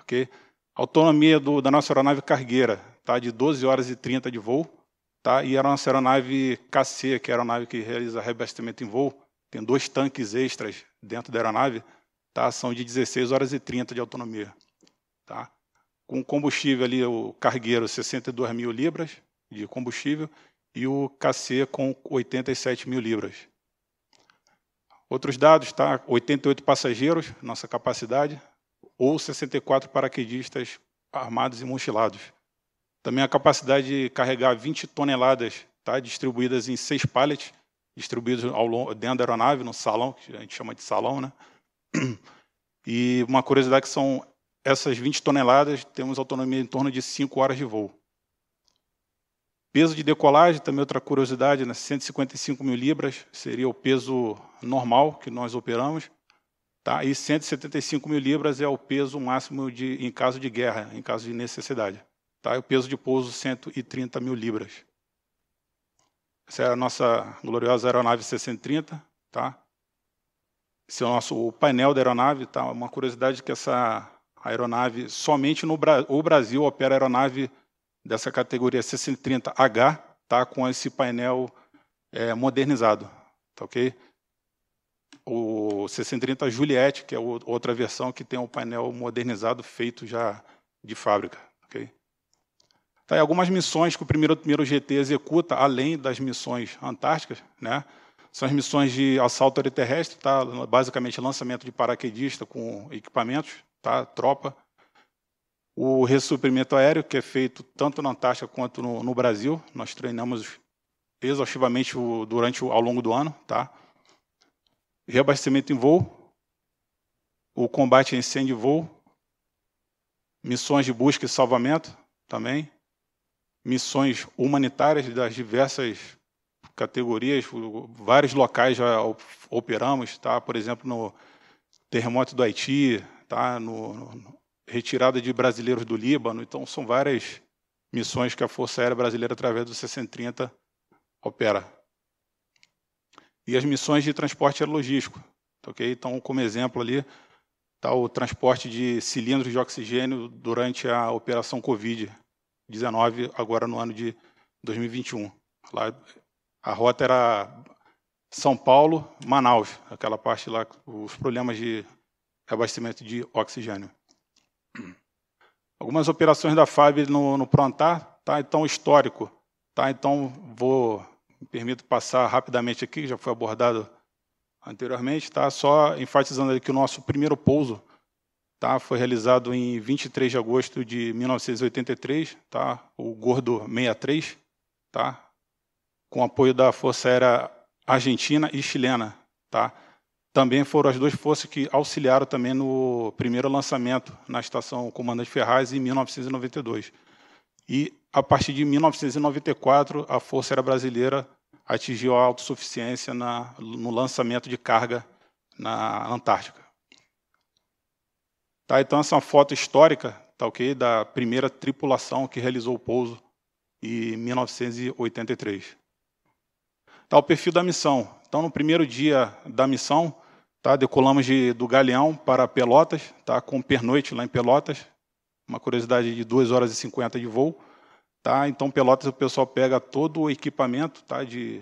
E: Okay? autonomia do, da nossa aeronave cargueira tá? de 12 horas e 30 de voo, Tá? E era uma aeronave KC, que é a aeronave que realiza reabastecimento em voo. Tem dois tanques extras dentro da aeronave. Tá? São de 16 horas e 30 de autonomia. Tá? Com combustível ali, o cargueiro, 62 mil libras de combustível e o KC com 87 mil libras. Outros dados, tá? 88 passageiros, nossa capacidade, ou 64 paraquedistas armados e mochilados. Também a capacidade de carregar 20 toneladas, tá? distribuídas em seis pallets, distribuídos ao longo, dentro da aeronave, no salão, que a gente chama de salão. Né? E uma curiosidade que são essas 20 toneladas, temos autonomia em torno de 5 horas de voo. Peso de decolagem, também outra curiosidade, né? 155 mil libras seria o peso normal que nós operamos. Tá? E 175 mil libras é o peso máximo de, em caso de guerra, em caso de necessidade. Tá? E o peso de pouso, 130 mil libras. Essa é a nossa gloriosa aeronave 630. Tá? Esse é o nosso o painel da aeronave. Tá? Uma curiosidade que essa aeronave, somente no o Brasil opera aeronave dessa categoria 630H, tá? com esse painel é, modernizado. Tá ok? o 630 Juliette, que é outra versão que tem um painel modernizado feito já de fábrica. Okay? Tá, algumas missões que o primeiro, primeiro GT executa, além das missões antárticas, né, são as missões de assalto aéreo terrestre, tá, basicamente lançamento de paraquedista com equipamentos, tá, tropa. O ressuprimento aéreo, que é feito tanto na Antártica quanto no, no Brasil, nós treinamos exaustivamente o, durante ao longo do ano, tá? reabastecimento em voo, o combate a incêndio em voo, missões de busca e salvamento também, missões humanitárias das diversas categorias, vários locais já operamos, tá? Por exemplo, no terremoto do Haiti, tá? No, no retirada de brasileiros do Líbano, então são várias missões que a Força Aérea Brasileira através do 630 opera e as missões de transporte aerologístico. Okay? Então, como exemplo ali, está o transporte de cilindros de oxigênio durante a operação Covid-19, agora no ano de 2021. Lá, a rota era São Paulo, Manaus, aquela parte lá, os problemas de abastecimento de oxigênio. Algumas operações da FAB no, no Prontar, tá? Então, histórico. Tá? Então, vou me permito passar rapidamente aqui, já foi abordado anteriormente, tá? Só enfatizando que o nosso primeiro pouso tá? foi realizado em 23 de agosto de 1983, tá? O Gordo 63, tá? Com apoio da Força Aérea Argentina e Chilena, tá? Também foram as duas forças que auxiliaram também no primeiro lançamento na estação Comandante Ferraz em 1992. E a partir de 1994, a Força Aérea Brasileira atingiu a autossuficiência na, no lançamento de carga na Antártica. Tá, então, essa é uma foto histórica tá, okay, da primeira tripulação que realizou o pouso em 1983. Tá, o perfil da missão. Então, no primeiro dia da missão, tá, decolamos de, do Galeão para Pelotas, tá, com pernoite lá em Pelotas, uma curiosidade de 2 horas e 50 de voo. Tá? Então, Pelotas, o pessoal pega todo o equipamento tá? de,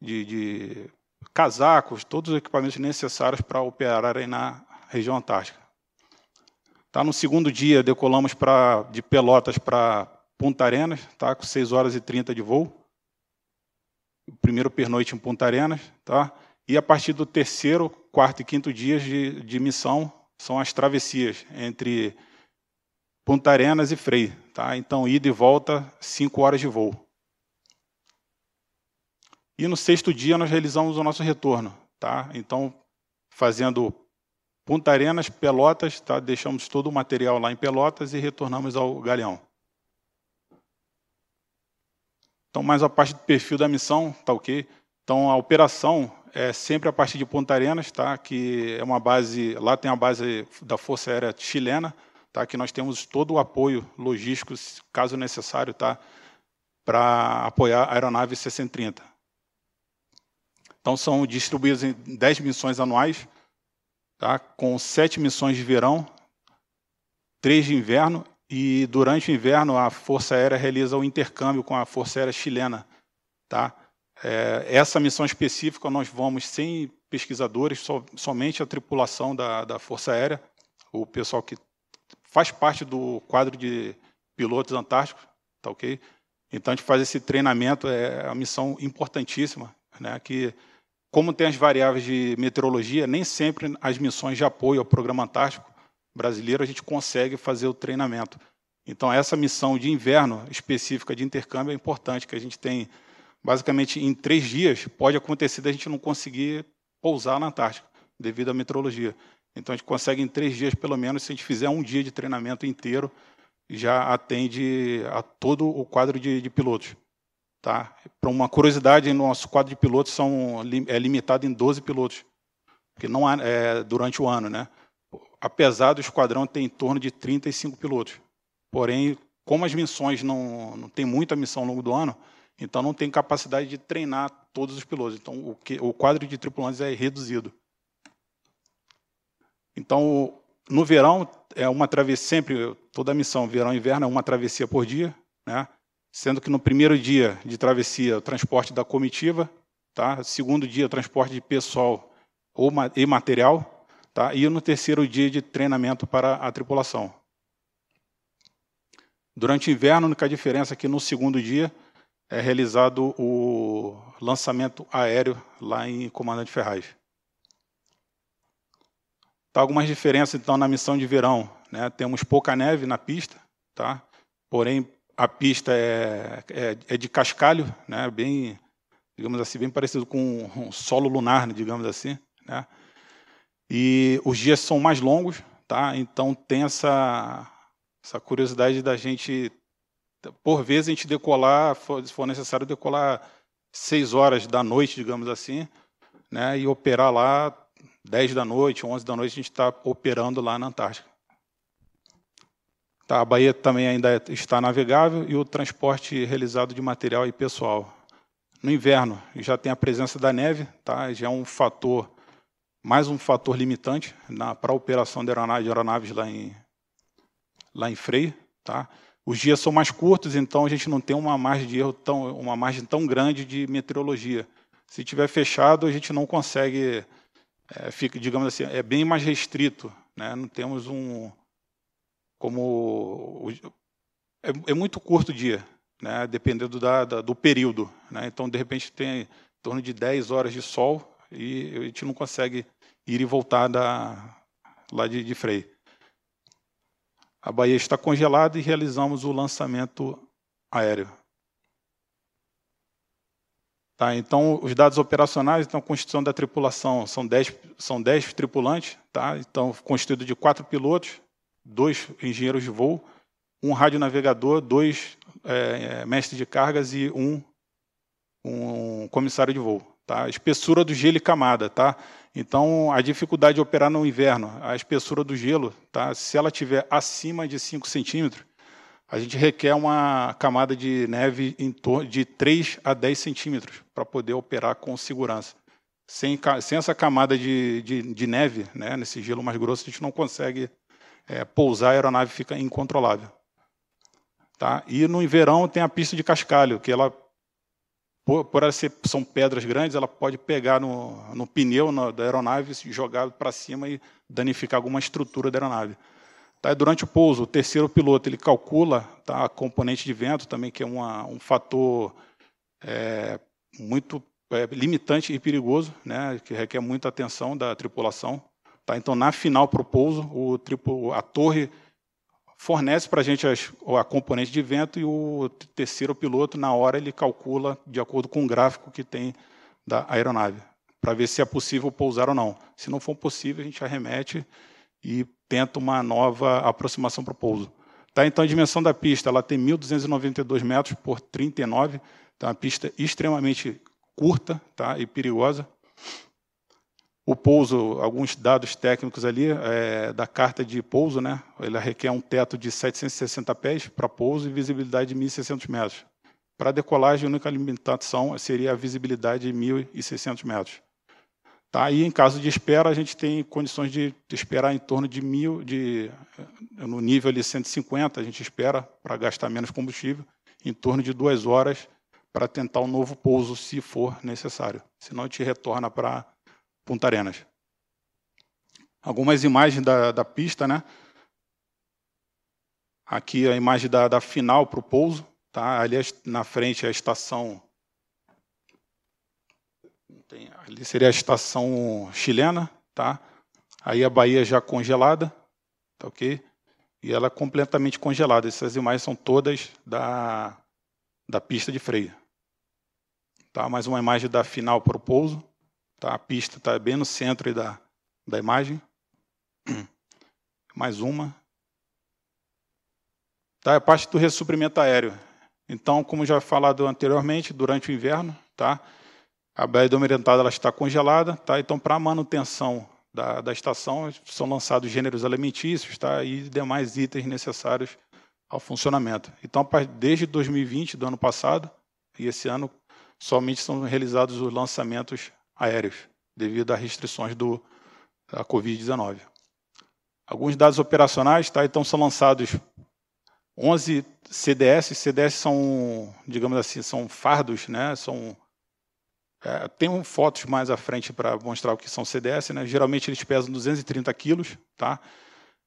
E: de, de casacos, todos os equipamentos necessários para operar aí na região antártica. Tá? No segundo dia, decolamos pra, de Pelotas para Punta Arenas, tá? com 6 horas e 30 de voo. O primeiro pernoite em Punta Arenas. Tá? E a partir do terceiro, quarto e quinto dias de, de missão, são as travessias entre Punta Arenas e Frei. Tá? Então, ida e volta, cinco horas de voo. E no sexto dia nós realizamos o nosso retorno. Tá? Então, fazendo Punta Arenas, Pelotas, tá? deixamos todo o material lá em Pelotas e retornamos ao Galeão. Então, mais a parte do perfil da missão, tá ok? Então, a operação é sempre a partir de Punta Arenas, tá? que é uma base, lá tem a base da Força Aérea Chilena, tá? que nós temos todo o apoio logístico, caso necessário, tá? para apoiar a aeronave 630. Então, são distribuídas em 10 missões anuais, tá? com sete missões de verão, três de inverno, e durante o inverno a Força Aérea realiza o intercâmbio com a Força Aérea Chilena. Tá? É, essa missão específica nós vamos sem pesquisadores, so, somente a tripulação da, da Força Aérea, o pessoal que faz parte do quadro de pilotos antárticos, tá ok? Então a gente faz esse treinamento, é uma missão importantíssima, né? Que como tem as variáveis de meteorologia, nem sempre as missões de apoio ao Programa Antártico brasileiro a gente consegue fazer o treinamento. Então, essa missão de inverno específica de intercâmbio é importante, que a gente tem, basicamente, em três dias, pode acontecer da gente não conseguir pousar na Antártica, devido à meteorologia. Então, a gente consegue, em três dias, pelo menos, se a gente fizer um dia de treinamento inteiro, já atende a todo o quadro de, de pilotos. Tá? Para uma curiosidade, nosso quadro de pilotos são, é limitado em 12 pilotos, que não há, é, durante o ano. Né? Apesar do esquadrão ter em torno de 35 pilotos. Porém, como as missões não, não tem muita missão ao longo do ano, então não tem capacidade de treinar todos os pilotos. Então o, que, o quadro de tripulantes é reduzido. Então, no verão, é uma travessia, sempre, toda a missão, verão e inverno, é uma travessia por dia, né? sendo que no primeiro dia de travessia, o transporte da comitiva, tá? segundo dia, o transporte de pessoal ou, e material, tá? e no terceiro dia de treinamento para a tripulação. Durante o inverno, a única diferença é que no segundo dia é realizado o lançamento aéreo lá em Comandante Ferraz. Tá, algumas diferenças, então, na missão de verão. Né? Temos pouca neve na pista, tá? porém, a pista é, é, é de cascalho, né? bem, digamos assim, bem parecido com um solo lunar, digamos assim. Né? E os dias são mais longos, tá? então tem essa, essa curiosidade da gente, por vezes, a gente decolar, se for necessário, decolar seis horas da noite, digamos assim, né? e operar lá 10 da noite, 11 da noite, a gente está operando lá na Antártica. Tá, a Bahia também ainda está navegável e o transporte realizado de material e pessoal. No inverno, já tem a presença da neve, tá? já é um fator, mais um fator limitante para a operação de aeronaves, de aeronaves lá em, lá em freio. Tá? Os dias são mais curtos, então a gente não tem uma margem de erro tão, uma margem tão grande de meteorologia. Se tiver fechado, a gente não consegue é, fica, digamos assim, é bem mais restrito. Né? Não temos um. Como. É, é muito curto o dia, né? dependendo da, da, do período. Né? Então, de repente, tem em torno de 10 horas de sol e a gente não consegue ir e voltar da, lá de, de freio. A Bahia está congelada e realizamos o lançamento aéreo. Tá, então, os dados operacionais, então, constituição da tripulação são 10, são 10 tripulantes, tá? então, constituído de quatro pilotos, dois engenheiros de voo, um radionavegador, dois é, é, mestres de cargas e um, um comissário de voo. Tá? Espessura do gelo e camada. Tá? Então, a dificuldade de operar no inverno, a espessura do gelo, tá? se ela tiver acima de 5 centímetros, a gente requer uma camada de neve em torno de 3 a 10 centímetros para poder operar com segurança. Sem, sem essa camada de, de, de, neve, né, nesse gelo mais grosso, a gente não consegue é, pousar, a aeronave fica incontrolável. Tá? E no verão tem a pista de cascalho, que ela, por, por ela ser, são pedras grandes, ela pode pegar no, no pneu da aeronave, jogar para cima e danificar alguma estrutura da aeronave. Tá? Durante o pouso, o terceiro piloto ele calcula tá, a componente de vento também, que é uma, um fator é, muito é, limitante e perigoso, né, que requer muita atenção da tripulação. Tá? Então, na final para o pouso, a torre fornece para a gente as, a componente de vento e o terceiro piloto, na hora, ele calcula de acordo com o gráfico que tem da aeronave, para ver se é possível pousar ou não. Se não for possível, a gente arremete e tenta uma nova aproximação para o pouso. Tá, então, a dimensão da pista ela tem 1.292 metros por 39, então, é uma pista extremamente curta tá, e perigosa. O pouso, alguns dados técnicos ali é, da carta de pouso, né? Ele requer um teto de 760 pés para pouso e visibilidade de 1.600 metros. Para decolagem, a única limitação seria a visibilidade de 1.600 metros. Tá? E em caso de espera, a gente tem condições de esperar em torno de mil, de, no nível ali 150, a gente espera para gastar menos combustível, em torno de duas horas para tentar um novo pouso, se for necessário. Senão a gente retorna para Punta Arenas. Algumas imagens da, da pista, né? Aqui a imagem da, da final para o pouso. Tá? Ali na frente a estação ali seria a estação chilena, tá? Aí a Bahia já congelada, tá ok? E ela é completamente congelada. Essas imagens são todas da, da pista de freio. Tá? Mais uma imagem da final para o pouso. Tá? A pista está bem no centro da, da imagem. Mais uma. Tá? É a parte do ressuprimento aéreo. Então, como já falado anteriormente, durante o inverno, tá? a Baía do Almirantado ela está congelada. Tá? Então, para a manutenção da, da estação, são lançados gêneros alimentícios tá? e demais itens necessários ao funcionamento. Então, desde 2020, do ano passado, e esse ano, somente são realizados os lançamentos aéreos, devido às restrições do, da Covid-19. Alguns dados operacionais, tá? então são lançados 11 CDS. CDS são, digamos assim, são fardos, né? são é, tem fotos mais à frente para mostrar o que são CDS. Né? Geralmente eles pesam 230 quilos. Tá?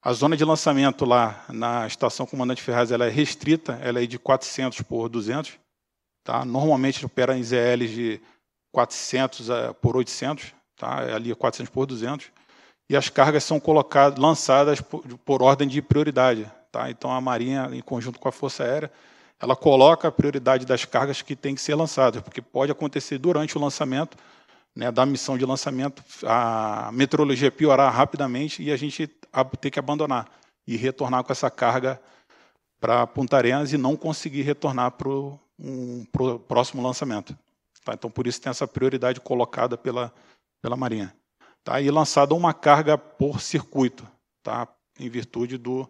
E: A zona de lançamento lá na estação Comandante Ferraz ela é restrita, ela é de 400 por 200. Tá? Normalmente opera em ZLs de 400 por 800, tá? É ali 400 por 200. E as cargas são colocadas, lançadas por, por ordem de prioridade. Tá? Então a Marinha, em conjunto com a Força Aérea, ela coloca a prioridade das cargas que têm que ser lançadas, porque pode acontecer durante o lançamento, né, da missão de lançamento, a meteorologia piorar rapidamente e a gente ter que abandonar e retornar com essa carga para Punta Arenas e não conseguir retornar para o um, próximo lançamento. Tá? Então, por isso tem essa prioridade colocada pela, pela Marinha. Tá? E lançada uma carga por circuito, tá? em virtude do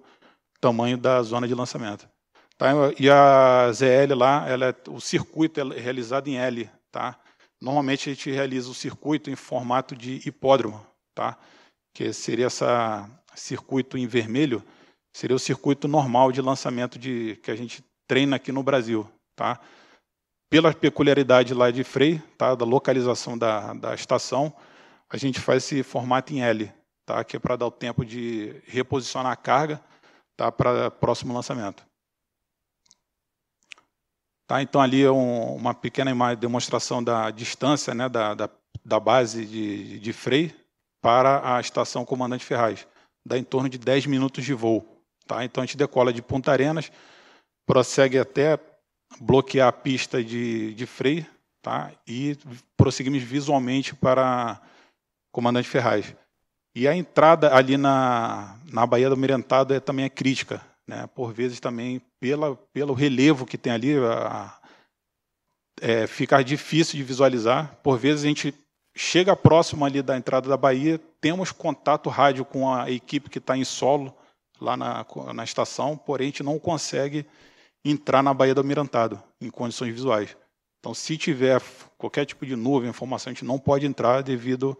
E: tamanho da zona de lançamento. Tá? E a ZL lá, ela é, o circuito é realizado em L. Tá? Normalmente a gente realiza o circuito em formato de hipódromo, tá? que seria esse circuito em vermelho, seria o circuito normal de lançamento de, que a gente treina aqui no Brasil. Tá? Pela peculiaridade lá de freio, tá? da localização da, da estação, a gente faz esse formato em L, tá? que é para dar o tempo de reposicionar a carga tá? para próximo lançamento. Tá, então, ali é um, uma pequena imagem, demonstração da distância né, da, da, da base de, de freio para a estação Comandante Ferraz. Dá em torno de 10 minutos de voo. Tá? Então, a gente decola de Punta Arenas, prossegue até bloquear a pista de, de freio tá? e prosseguimos visualmente para Comandante Ferraz. E a entrada ali na, na Baía do Mirentado é, também é crítica né? por vezes também pela, pelo relevo que tem ali, a, é, fica difícil de visualizar. Por vezes a gente chega próximo ali da entrada da Bahia, temos contato rádio com a equipe que está em solo lá na, na estação, porém a gente não consegue entrar na Baía do Almirantado em condições visuais. Então, se tiver qualquer tipo de nuvem, informação, a gente não pode entrar devido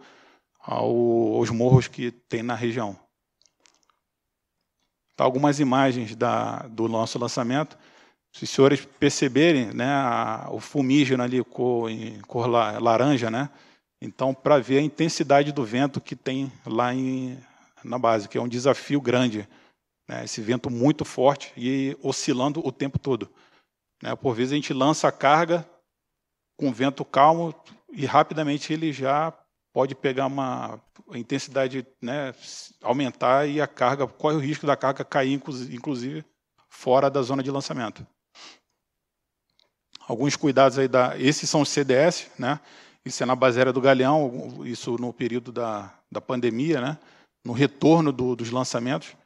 E: ao, aos morros que tem na região. Tá, algumas imagens da, do nosso lançamento. Se os senhores perceberem, né, a, o fumígeno ali cor, em cor laranja, né? Então, para ver a intensidade do vento que tem lá em, na base, que é um desafio grande. Né, esse vento muito forte e oscilando o tempo todo. Né, por vezes a gente lança a carga com vento calmo e rapidamente ele já pode pegar uma intensidade, né, aumentar e a carga, corre o risco da carga cair, inclusive, fora da zona de lançamento. Alguns cuidados aí da. Esses são os CDS, né? Isso é na base aérea do Galeão, isso no período da, da pandemia, né? No retorno do, dos lançamentos.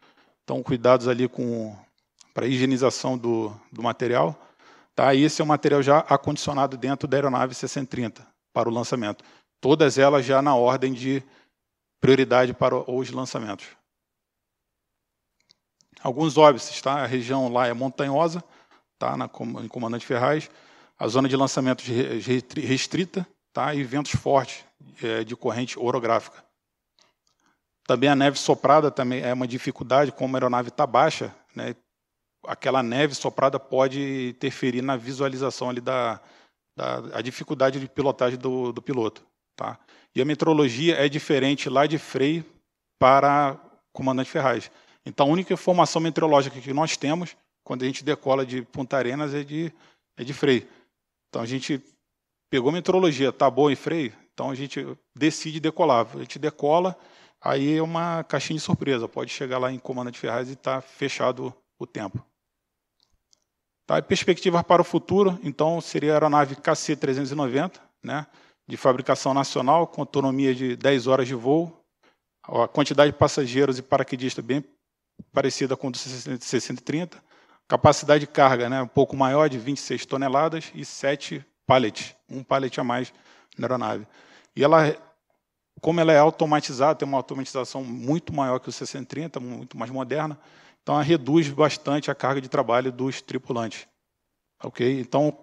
E: Então, cuidados ali com para a higienização do, do material. Tá? Esse é um material já acondicionado dentro da aeronave 630 para o lançamento todas elas já na ordem de prioridade para os lançamentos. Alguns óbices, tá? A região lá é montanhosa, tá? Na em Comandante Ferraz. A zona de lançamento restrita, tá? E ventos fortes é, de corrente orográfica. Também a neve soprada também é uma dificuldade, como a aeronave está baixa, né? Aquela neve soprada pode interferir na visualização ali da, da a dificuldade de pilotagem do, do piloto. Tá? E a metrologia é diferente lá de Freio para Comandante Ferraz. Então, a única informação meteorológica que nós temos quando a gente decola de Punta Arenas é de, é de Freio. Então, a gente pegou meteorologia, tá boa em Freio, Então a gente decide decolar. A gente decola, aí é uma caixinha de surpresa. Pode chegar lá em Comanda de Ferraz e está fechado o tempo. Tá, perspectiva para o futuro, então seria a aeronave KC-390, né, de fabricação nacional, com autonomia de 10 horas de voo, a quantidade de passageiros e paraquedistas bem parecida com o do 630, capacidade de carga né, um pouco maior, de 26 toneladas, e 7 pallets, um pallet a mais na aeronave. E ela, como ela é automatizada, tem uma automatização muito maior que o 630, muito mais moderna, então ela reduz bastante a carga de trabalho dos tripulantes. Ok? Então,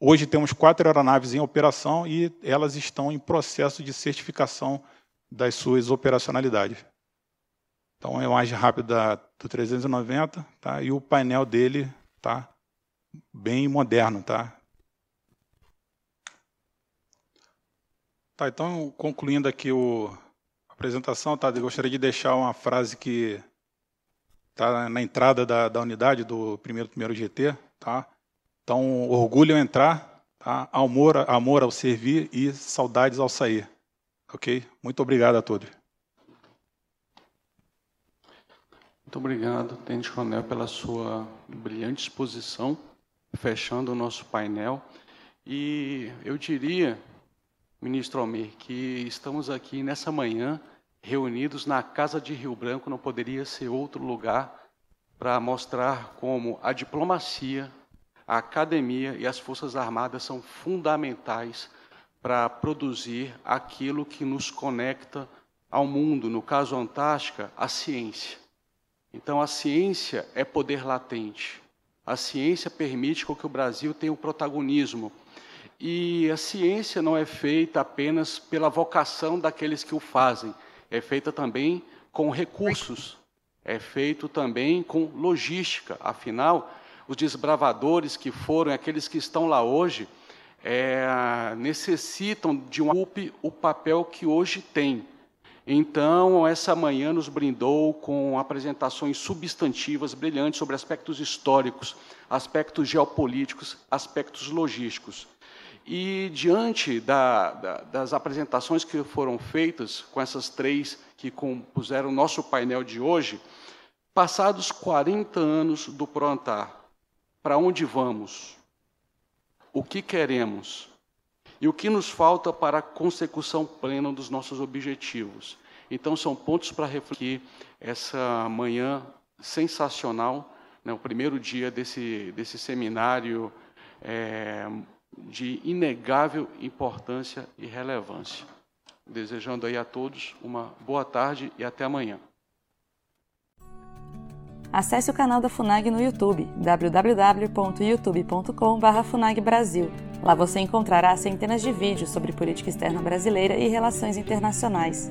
E: hoje temos quatro aeronaves em operação e elas estão em processo de certificação das suas operacionalidades. Então é mais rápido da, do 390, tá? E o painel dele tá bem moderno, tá? Tá, então concluindo aqui o, a apresentação, tá? Gostaria de deixar uma frase que está na entrada da, da unidade do primeiro primeiro GT, tá? Então orgulho ao entrar, tá? Amor, amor ao servir e saudades ao sair. Ok? Muito obrigado a todos.
B: Muito obrigado, Tenente Coronel, pela sua brilhante exposição, fechando o nosso painel. E eu diria, ministro Almir, que estamos aqui nessa manhã reunidos na Casa de Rio Branco, não poderia ser outro lugar para mostrar como a diplomacia, a academia e as Forças Armadas são fundamentais para produzir aquilo que nos conecta ao mundo, no caso Antártica, a ciência. Então, a ciência é poder latente. A ciência permite que o Brasil tenha o um protagonismo. E a ciência não é feita apenas pela vocação daqueles que o fazem, é feita também com recursos, é feito também com logística. Afinal, os desbravadores que foram, aqueles que estão lá hoje, é, necessitam de um o papel que hoje tem. Então, essa manhã nos brindou com apresentações substantivas brilhantes sobre aspectos históricos, aspectos geopolíticos, aspectos logísticos. E diante da, da, das apresentações que foram feitas com essas três que compuseram o nosso painel de hoje, passados 40 anos do Proantar, para onde vamos? O que queremos? e o que nos falta para a consecução plena dos nossos objetivos. Então, são pontos para refletir essa manhã sensacional, né, o primeiro dia desse, desse seminário é, de inegável importância e relevância. Desejando aí a todos uma boa tarde e até amanhã.
A: Acesse o canal da FUNAG no YouTube, www.youtube.com/funagbrasil. Lá você encontrará centenas de vídeos sobre política externa brasileira e relações internacionais.